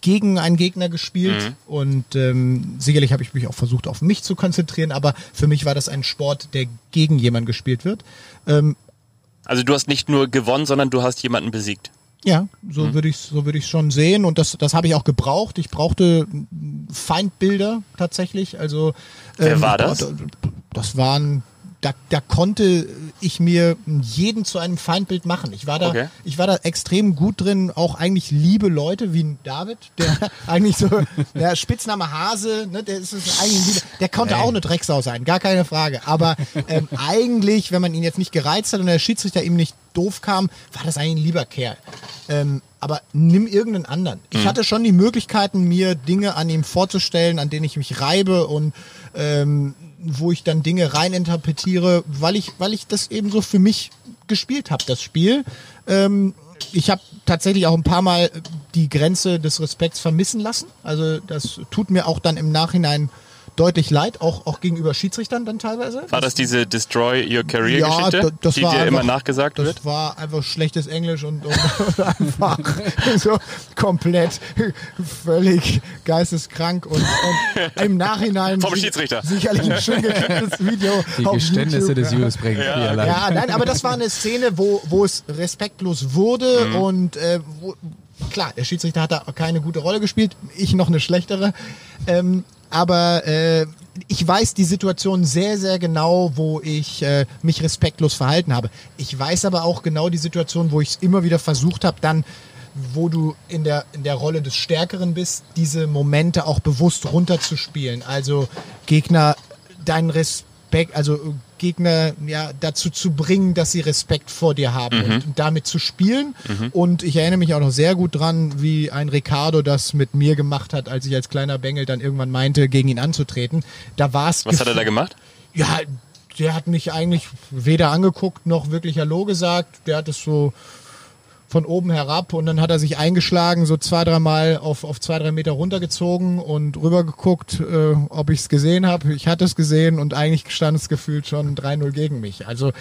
gegen einen Gegner gespielt mhm. und ähm, sicherlich habe ich mich auch versucht, auf mich zu konzentrieren, aber für mich war das ein Sport, der gegen jemanden gespielt wird. Ähm, also du hast nicht nur gewonnen, sondern du hast jemanden besiegt. Ja, so mhm. würde ich so würde ich schon sehen und das das habe ich auch gebraucht. Ich brauchte Feindbilder tatsächlich. Also wer ähm, war das? Das waren da, da konnte ich mir jeden zu einem Feindbild machen. Ich war da, okay. ich war da extrem gut drin, auch eigentlich liebe Leute wie David, der eigentlich so, der Spitzname Hase, ne, der ist eigentlich liebe, der konnte hey. auch eine Drecksau sein, gar keine Frage. Aber ähm, eigentlich, wenn man ihn jetzt nicht gereizt hat und der Schiedsrichter ihm nicht doof kam, war das eigentlich ein lieber Kerl. Ähm, aber nimm irgendeinen anderen. Ich mhm. hatte schon die Möglichkeiten, mir Dinge an ihm vorzustellen, an denen ich mich reibe und ähm, wo ich dann Dinge reininterpretiere, weil ich, weil ich das eben so für mich gespielt habe, das Spiel. Ähm, ich habe tatsächlich auch ein paar Mal die Grenze des Respekts vermissen lassen. Also das tut mir auch dann im Nachhinein deutlich leid, auch, auch gegenüber Schiedsrichtern dann teilweise. War das diese Destroy Your Career Geschichte, ja, die dir einfach, immer nachgesagt das wird? Das war einfach schlechtes Englisch und, und einfach so komplett völlig geisteskrank und, und im Nachhinein vom Schiedsrichter sicherlich ein schön gekriegtes Video. Die Geständnisse YouTube. des Jus bringen. Ja. ja, nein, aber das war eine Szene, wo, wo es respektlos wurde mhm. und äh, wo, klar, der Schiedsrichter hat da keine gute Rolle gespielt, ich noch eine schlechtere. Ähm, aber äh, ich weiß die Situation sehr, sehr genau, wo ich äh, mich respektlos verhalten habe. Ich weiß aber auch genau die Situation, wo ich es immer wieder versucht habe, dann wo du in der, in der Rolle des Stärkeren bist, diese Momente auch bewusst runterzuspielen. Also Gegner deinen Respekt, also Gegner ja dazu zu bringen, dass sie Respekt vor dir haben mhm. und damit zu spielen. Mhm. Und ich erinnere mich auch noch sehr gut dran, wie ein Ricardo das mit mir gemacht hat, als ich als kleiner Bengel dann irgendwann meinte, gegen ihn anzutreten. Da war es. Was hat er da gemacht? Ja, der hat mich eigentlich weder angeguckt noch wirklich Hallo gesagt. Der hat es so von oben herab und dann hat er sich eingeschlagen, so zwei, dreimal auf, auf zwei, drei Meter runtergezogen und rübergeguckt, äh, ob ich es gesehen habe. Ich hatte es gesehen und eigentlich stand es gefühlt schon 3-0 gegen mich. Also,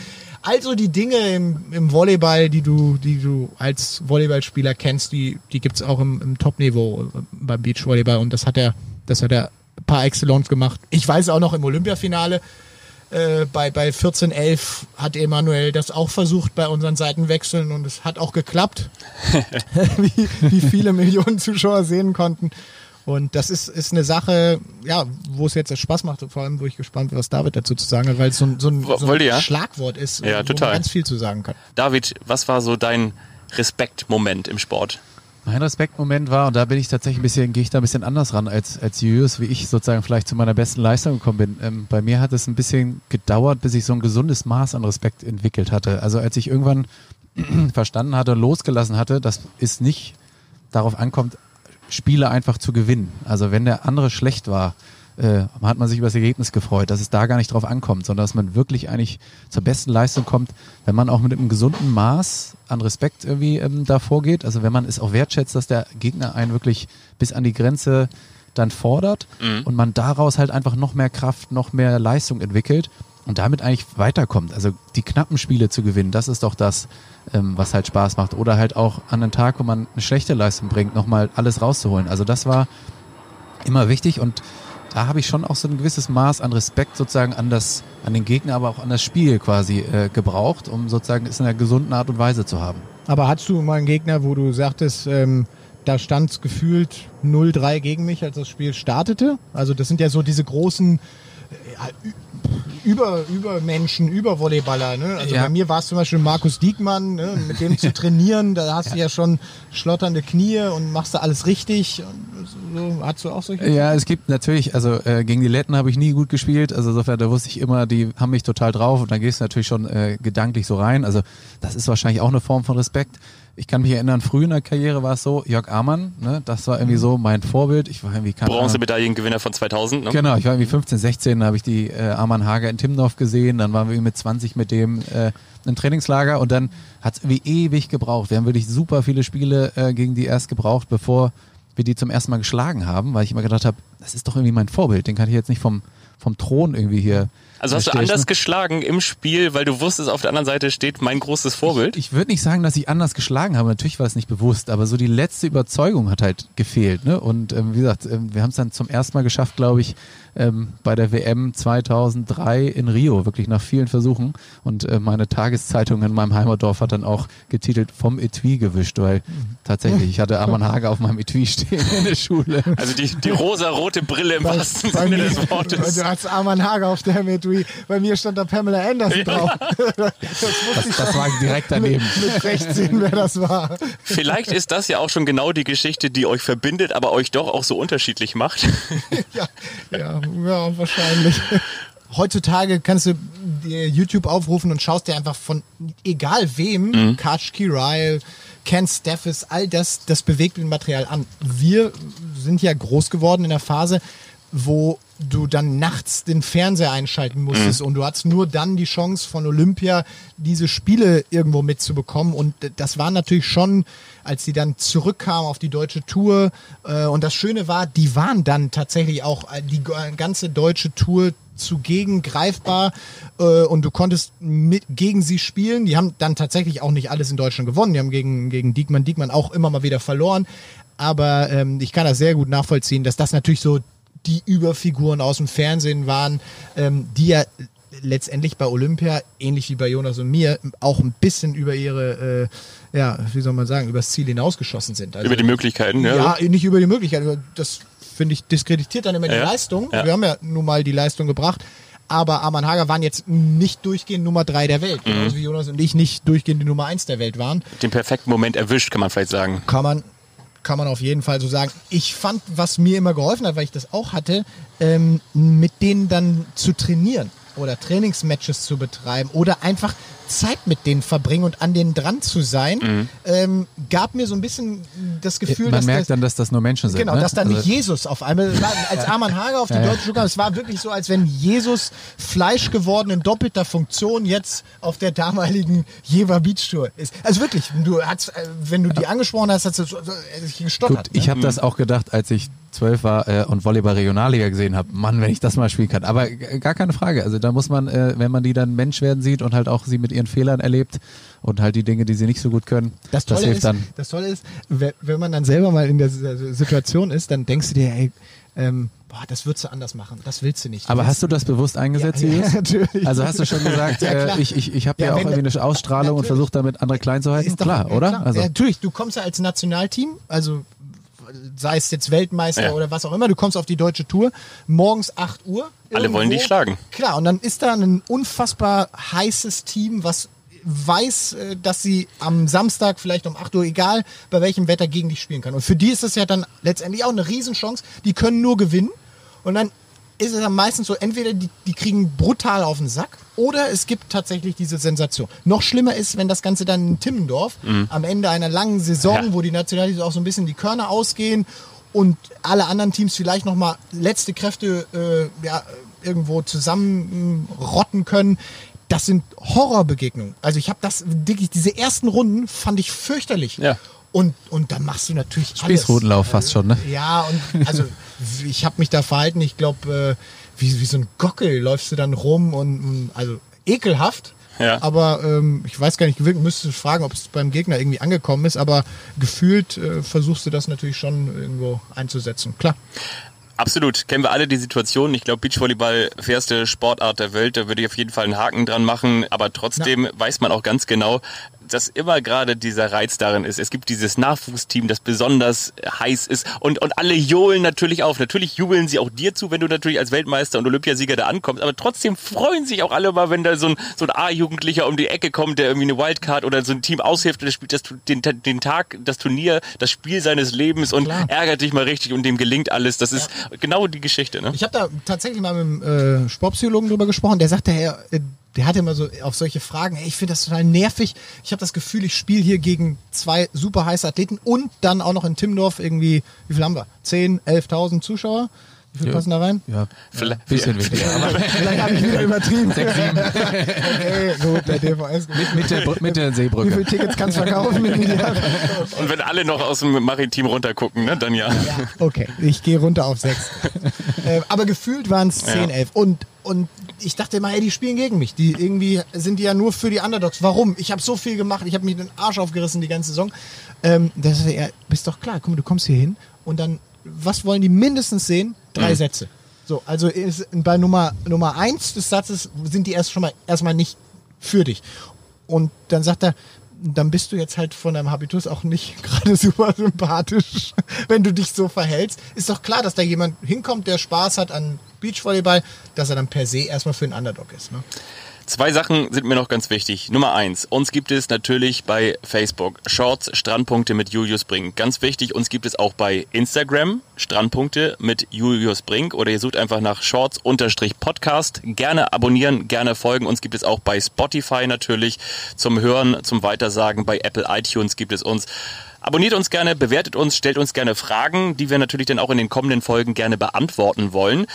also die Dinge im, im Volleyball, die du, die du als Volleyballspieler kennst, die, die gibt's auch im, im Top-Niveau äh, beim Beachvolleyball und das hat er, das hat er par excellence gemacht. Ich weiß auch noch im Olympiafinale, Äh, bei, bei 14.11 hat Emanuel das auch versucht bei unseren Seitenwechseln und es hat auch geklappt, wie, wie viele Millionen Zuschauer sehen konnten. Und das ist, ist eine Sache, ja, wo es jetzt Spaß macht, vor allem, wo ich gespannt bin, was David dazu zu sagen hat, weil es so, so ein, so ein ja? Schlagwort ist, ja, wo total. man ganz viel zu sagen kann. David, was war so dein Respektmoment im Sport? Mein Respektmoment war, und da bin ich tatsächlich ein bisschen, gehe ich da ein bisschen anders ran als, als Julius, wie ich sozusagen vielleicht zu meiner besten Leistung gekommen bin. Ähm, bei mir hat es ein bisschen gedauert, bis ich so ein gesundes Maß an Respekt entwickelt hatte. Also als ich irgendwann verstanden hatte und losgelassen hatte, dass es nicht darauf ankommt, Spiele einfach zu gewinnen. Also wenn der andere schlecht war, äh, hat man sich über das Ergebnis gefreut, dass es da gar nicht drauf ankommt, sondern dass man wirklich eigentlich zur besten Leistung kommt, wenn man auch mit einem gesunden Maß an Respekt irgendwie ähm, davor geht. Also wenn man es auch wertschätzt, dass der Gegner einen wirklich bis an die Grenze dann fordert mhm. und man daraus halt einfach noch mehr Kraft, noch mehr Leistung entwickelt und damit eigentlich weiterkommt. Also die knappen Spiele zu gewinnen, das ist doch das, ähm, was halt Spaß macht. Oder halt auch an einem Tag, wo man eine schlechte Leistung bringt, nochmal alles rauszuholen. Also das war immer wichtig und da habe ich schon auch so ein gewisses Maß an Respekt sozusagen an das, an den Gegner, aber auch an das Spiel quasi äh, gebraucht, um sozusagen es in einer gesunden Art und Weise zu haben. Aber hattest du mal einen Gegner, wo du sagtest, ähm, da stand es gefühlt 0-3 gegen mich, als das Spiel startete? Also das sind ja so diese großen äh, über, über Menschen, über Volleyballer. Ne? Also ja. bei mir war es zum Beispiel Markus Diekmann, ne? mit dem zu trainieren, da hast ja. du ja schon schlotternde Knie und machst da alles richtig. So, hast du auch solche? Ja, es gibt natürlich, also äh, gegen die Letten habe ich nie gut gespielt. Also insofern, da wusste ich immer, die haben mich total drauf und dann gehst du natürlich schon äh, gedanklich so rein. Also das ist wahrscheinlich auch eine Form von Respekt ich kann mich erinnern, früh in der Karriere war es so, Jörg Amann, ne, das war irgendwie so mein Vorbild. Ich war irgendwie Bronzemedaillengewinner von 2000, ne? Genau, ich war irgendwie 15, 16, da habe ich die äh, Arman Hager in Timmendorf gesehen, dann waren wir mit 20 mit dem äh, ein Trainingslager und dann hat es irgendwie ewig gebraucht. Wir haben wirklich super viele Spiele äh, gegen die erst gebraucht, bevor wir die zum ersten Mal geschlagen haben, weil ich immer gedacht habe, das ist doch irgendwie mein Vorbild, den kann ich jetzt nicht vom, vom Thron irgendwie hier also hast du anders geschlagen im Spiel, weil du wusstest, auf der anderen Seite steht mein großes Vorbild? Ich, ich würde nicht sagen, dass ich anders geschlagen habe. Natürlich war es nicht bewusst, aber so die letzte Überzeugung hat halt gefehlt. Ne? Und ähm, wie gesagt, ähm, wir haben es dann zum ersten Mal geschafft, glaube ich, ähm, bei der WM 2003 in Rio, wirklich nach vielen Versuchen. Und äh, meine Tageszeitung in meinem Heimatdorf hat dann auch getitelt vom Etui gewischt, weil tatsächlich, ich hatte Arman Hager auf meinem Etui stehen in der Schule. Also die, die rosa-rote Brille im bei, wahrsten bei Sinne des Wortes. Du hast Arman Hager auf dem Etui. Bei mir stand da Pamela Anderson drauf. das, das, das war direkt daneben. Mit, mit 16, wer das war. Vielleicht ist das ja auch schon genau die Geschichte, die euch verbindet, aber euch doch auch so unterschiedlich macht. ja, ja, ja, wahrscheinlich. Heutzutage kannst du dir YouTube aufrufen und schaust dir einfach von egal wem, mhm. Ryle, Ken Steffes, all das, das Bewegtbildmaterial an. Wir sind ja groß geworden in der Phase, wo du dann nachts den Fernseher einschalten musstest mhm. und du hattest nur dann die Chance von Olympia diese Spiele irgendwo mitzubekommen und das war natürlich schon, als die dann zurückkamen auf die deutsche Tour äh, und das Schöne war, die waren dann tatsächlich auch äh, die ganze deutsche Tour zugegen greifbar äh, und du konntest mit, gegen sie spielen. Die haben dann tatsächlich auch nicht alles in Deutschland gewonnen. Die haben gegen, gegen Diekmann, Diekmann auch immer mal wieder verloren. Aber ähm, ich kann das sehr gut nachvollziehen, dass das natürlich so die Überfiguren aus dem Fernsehen waren, ähm, die ja letztendlich bei Olympia, ähnlich wie bei Jonas und mir, auch ein bisschen über ihre, äh, ja, wie soll man sagen, übers Ziel hinausgeschossen sind. Also, über die Möglichkeiten, ja. Ja, nicht über die Möglichkeiten. Das finde ich diskreditiert dann immer ja. die Leistung. Ja. Wir haben ja nun mal die Leistung gebracht. Aber Arman Hager waren jetzt nicht durchgehend Nummer drei der Welt. Mhm. Genauso wie Jonas und ich nicht durchgehend die Nummer eins der Welt waren. Den perfekten Moment erwischt, kann man vielleicht sagen. Kann man, kann man auf jeden Fall so sagen. Ich fand, was mir immer geholfen hat, weil ich das auch hatte, ähm, mit denen dann zu trainieren oder Trainingsmatches zu betreiben oder einfach Zeit mit denen verbringen und an denen dran zu sein, mhm. ähm, gab mir so ein bisschen das Gefühl, Man dass merkt das, dann, dass das nur Menschen sind. Genau, ne? dass dann also, Jesus auf einmal, als Arman Hager auf die ja, Deutsche kam, es war wirklich so, als wenn Jesus Fleisch geworden in doppelter Funktion jetzt auf der damaligen Jever Beach Tour ist. Also wirklich, du hast, äh, wenn du die angesprochen hast, hast du so, so, gestottert. Gut, ich habe ne? das auch gedacht, als ich zwölf war äh, und Volleyball Regionalliga gesehen habe, Mann, wenn ich das mal spielen kann. Aber gar keine Frage. Also da muss man, äh, wenn man die dann Mensch werden sieht und halt auch sie mit ihren Fehlern erlebt und halt die Dinge, die sie nicht so gut können, das, das hilft ist, dann. Das Tolle ist, wenn man dann selber mal in der Situation ist, dann denkst du dir, ey, ähm, boah, das würdest du anders machen, das willst du nicht. Du Aber hast du das bewusst eingesetzt, ja, ja, natürlich. Also hast du schon gesagt, ja, äh, ich, ich, ich habe ja, ja, auch irgendwie eine Ausstrahlung natürlich. und versucht damit andere klein zu halten? Ist doch, klar, oder? Klar. Also. natürlich, du kommst ja als Nationalteam, also sei es jetzt Weltmeister ja. oder was auch immer, du kommst auf die deutsche Tour, morgens 8 Uhr. Irgendwo. Alle wollen dich schlagen. Klar, und dann ist da ein unfassbar heißes Team, was weiß, äh, dass sie am Samstag vielleicht um 8 Uhr, egal bei welchem Wetter, gegen dich spielen kann. Und für die ist es ja dann letztendlich auch eine Riesenchance. Die können nur gewinnen. Und dann ist es dann meistens so, entweder die, die kriegen brutal auf den Sack oder es gibt tatsächlich diese Sensation. Noch schlimmer ist, wenn das Ganze dann in Timmendorf mhm. am Ende einer langen Saison, ja. wo die Nationalität auch so ein bisschen die Körner ausgehen und alle anderen Teams vielleicht nochmal letzte Kräfte äh, ja, irgendwo zusammenrotten können. Das sind Horrorbegegnungen. Also ich habe das wirklich, diese ersten Runden fand ich fürchterlich. Ja. Und, und dann machst du natürlich Spießrutenlauf fast schon, ne? Ja, und also ich habe mich da verhalten, ich glaube, äh, wie, wie so ein Gockel läufst du dann rum und, also ekelhaft. Ja. Aber ähm, ich weiß gar nicht, müsstest du fragen, ob es beim Gegner irgendwie angekommen ist, aber gefühlt äh, versuchst du das natürlich schon irgendwo einzusetzen. Klar. Absolut, kennen wir alle die Situation. Ich glaube, Beachvolleyball fairste Sportart der Welt, da würde ich auf jeden Fall einen Haken dran machen. Aber trotzdem ja. weiß man auch ganz genau, dass immer gerade dieser Reiz darin ist. Es gibt dieses Nachwuchsteam, das besonders heiß ist und, und alle johlen natürlich auf. Natürlich jubeln sie auch dir zu, wenn du natürlich als Weltmeister und Olympiasieger da ankommst, aber trotzdem freuen sich auch alle mal, wenn da so ein, so ein A-Jugendlicher um die Ecke kommt, der irgendwie eine Wildcard oder so ein Team aushilft und der spielt das, den, den Tag, das Turnier, das Spiel seines Lebens und Klar. ärgert dich mal richtig und dem gelingt alles. Das ist ja. genau die Geschichte. Ne? Ich habe da tatsächlich mal mit einem äh, Sportpsychologen drüber gesprochen, der sagte, Herr, äh, der hat immer so auf solche Fragen, ey, ich finde das total nervig. Ich habe das Gefühl, ich spiele hier gegen zwei super heiße Athleten und dann auch noch in Timmendorf irgendwie, wie viel haben wir? 10, 11.000 Zuschauer. Wie viel ja. passen da rein? Ja, vielleicht ein bisschen weniger. vielleicht habe ich wieder übertrieben. Sechs, sieben. okay, gut, der DVS. Mit, mit, der, mit der Seebrücke. Wie viele Tickets kannst du verkaufen in Und wenn alle noch aus dem Maritim runtergucken, ne, dann ja. ja okay, ich gehe runter auf sechs. äh, aber gefühlt waren es zehn, elf. Und, und ich dachte immer, ey, die spielen gegen mich. Die irgendwie sind die ja nur für die Underdogs. Warum? Ich habe so viel gemacht, ich habe mich den Arsch aufgerissen die ganze Saison. Ähm, das ist ja, bist doch klar, guck mal, du kommst hier hin und dann, was wollen die mindestens sehen? Drei mhm. Sätze. So, also ist, bei Nummer, Nummer eins des Satzes sind die erst schon mal erstmal nicht für dich. Und dann sagt er, dann bist du jetzt halt von deinem Habitus auch nicht gerade super sympathisch, wenn du dich so verhältst. Ist doch klar, dass da jemand hinkommt, der Spaß hat an Beachvolleyball, dass er dann per se erstmal für einen Underdog ist. Ne? Zwei Sachen sind mir noch ganz wichtig. Nummer eins, uns gibt es natürlich bei Facebook Shorts Strandpunkte mit Julius Brink. Ganz wichtig, uns gibt es auch bei Instagram Strandpunkte mit Julius Brink oder ihr sucht einfach nach Shorts unterstrich Podcast. Gerne abonnieren, gerne folgen. Uns gibt es auch bei Spotify natürlich zum Hören, zum Weitersagen. Bei Apple iTunes gibt es uns. Abonniert uns gerne, bewertet uns, stellt uns gerne Fragen, die wir natürlich dann auch in den kommenden Folgen gerne beantworten wollen.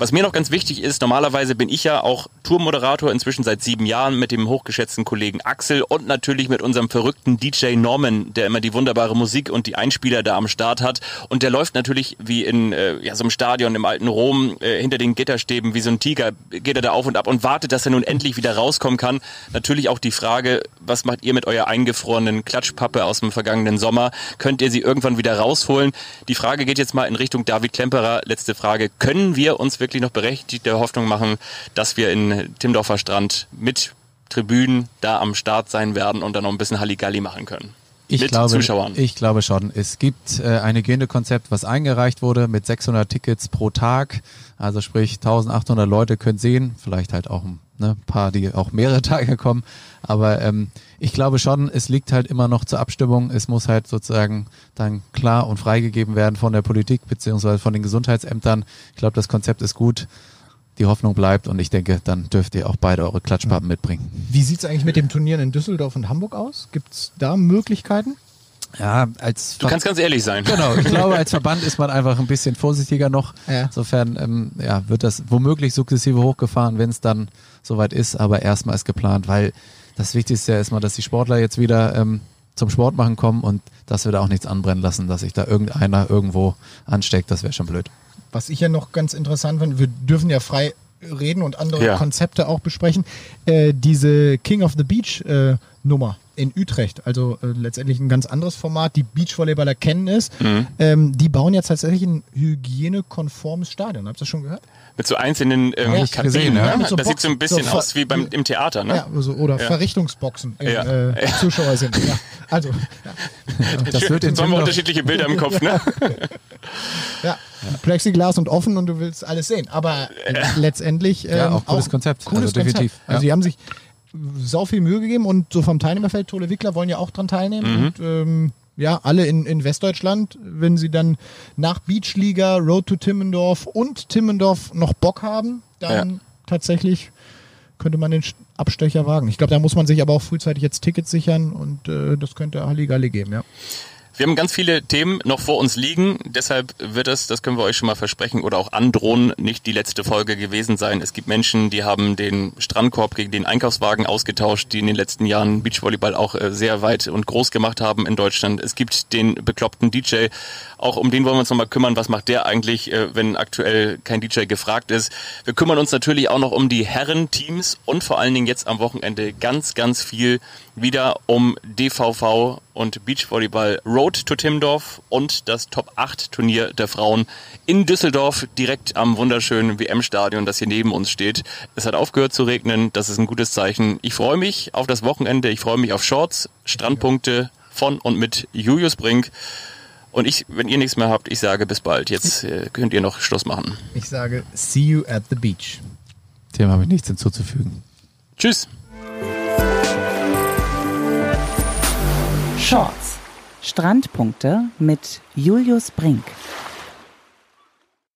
Was mir noch ganz wichtig ist, normalerweise bin ich ja auch Tourmoderator inzwischen seit sieben Jahren mit dem hochgeschätzten Kollegen Axel und natürlich mit unserem verrückten DJ Norman, der immer die wunderbare Musik und die Einspieler da am Start hat. Und der läuft natürlich wie in äh, ja, so einem Stadion im alten Rom äh, hinter den Gitterstäben wie so ein Tiger, geht er da auf und ab und wartet, dass er nun endlich wieder rauskommen kann. Natürlich auch die Frage, was macht ihr mit eurer eingefrorenen Klatschpappe aus dem vergangenen Sommer? Könnt ihr sie irgendwann wieder rausholen? Die Frage geht jetzt mal in Richtung David Klemperer. Letzte Frage. Können wir uns wirklich wirklich noch berechtigte Hoffnung machen, dass wir in Timdorfer Strand mit Tribünen da am Start sein werden und dann noch ein bisschen Halligalli machen können. Ich mit glaube, Zuschauern. Ich glaube schon. Es gibt äh, ein Hygienekonzept, was eingereicht wurde mit 600 Tickets pro Tag. Also sprich 1800 Leute können sehen, vielleicht halt auch ein ne, paar, die auch mehrere Tage kommen. Aber ähm, ich glaube schon, es liegt halt immer noch zur Abstimmung. Es muss halt sozusagen dann klar und freigegeben werden von der Politik beziehungsweise von den Gesundheitsämtern. Ich glaube, das Konzept ist gut. Die Hoffnung bleibt und ich denke, dann dürft ihr auch beide eure Klatschpappen mitbringen. Wie sieht's eigentlich mit dem Turnieren in Düsseldorf und Hamburg aus? Gibt's da Möglichkeiten? Ja, als du kannst ganz ehrlich sein. Genau, ich glaube, als Verband ist man einfach ein bisschen vorsichtiger noch. Ja. Insofern ähm, ja, wird das womöglich sukzessive hochgefahren, wenn es dann soweit ist, aber erstmal ist geplant, weil das Wichtigste ist mal, dass die Sportler jetzt wieder ähm, zum Sport machen kommen und dass wir da auch nichts anbrennen lassen, dass sich da irgendeiner irgendwo ansteckt, das wäre schon blöd. Was ich ja noch ganz interessant finde, wir dürfen ja frei reden und andere ja. Konzepte auch besprechen. Äh, diese King of the Beach äh, Nummer in Utrecht, also äh, letztendlich ein ganz anderes Format, die Beachvolleyballer kennen es. Mhm. Ähm, die bauen jetzt tatsächlich ein hygienekonformes Stadion. Habt ihr das schon gehört? Mit so einzelnen ähm, ja, Kabinen, gesehen, ne? ja, so das sieht so ein bisschen so aus wie beim, im Theater, ne? Ja, so, oder ja. Verrichtungsboxen im ja. äh, Zuschauer sind. Ja. Also, das wird in Sollen wir unterschiedliche Bilder im Kopf, ne? ja. Plexiglas und offen und du willst alles sehen. Aber letztendlich ähm, ja, auch cooles auch Konzept. Cooles also definitiv. Konzept. Also die haben sich sau viel Mühe gegeben und so vom Teilnehmerfeld, Tole Wickler wollen ja auch dran teilnehmen. Mhm. Und ähm, ja, alle in, in Westdeutschland, wenn sie dann nach Beachliga, Road to Timmendorf und Timmendorf noch Bock haben, dann ja. tatsächlich könnte man den Abstecher wagen. Ich glaube, da muss man sich aber auch frühzeitig jetzt Tickets sichern und äh, das könnte Halligalli geben, ja. Wir haben ganz viele Themen noch vor uns liegen. Deshalb wird es, das können wir euch schon mal versprechen oder auch androhen, nicht die letzte Folge gewesen sein. Es gibt Menschen, die haben den Strandkorb gegen den Einkaufswagen ausgetauscht, die in den letzten Jahren Beachvolleyball auch äh, sehr weit und groß gemacht haben in Deutschland. Es gibt den bekloppten DJ. Auch um den wollen wir uns nochmal kümmern. Was macht der eigentlich, äh, wenn aktuell kein DJ gefragt ist? Wir kümmern uns natürlich auch noch um die Herren-Teams und vor allen Dingen jetzt am Wochenende ganz, ganz viel wieder um DVV und Beachvolleyball Road to Timdorf und das Top 8 Turnier der Frauen in Düsseldorf, direkt am wunderschönen WM-Stadion, das hier neben uns steht. Es hat aufgehört zu regnen, das ist ein gutes Zeichen. Ich freue mich auf das Wochenende, ich freue mich auf Shorts, Strandpunkte von und mit Julius Brink. Und ich, wenn ihr nichts mehr habt, ich sage bis bald. Jetzt äh, könnt ihr noch Schluss machen. Ich sage, see you at the beach. Dem habe ich nichts hinzuzufügen. Tschüss. Shorts. Strandpunkte mit Julius Brink.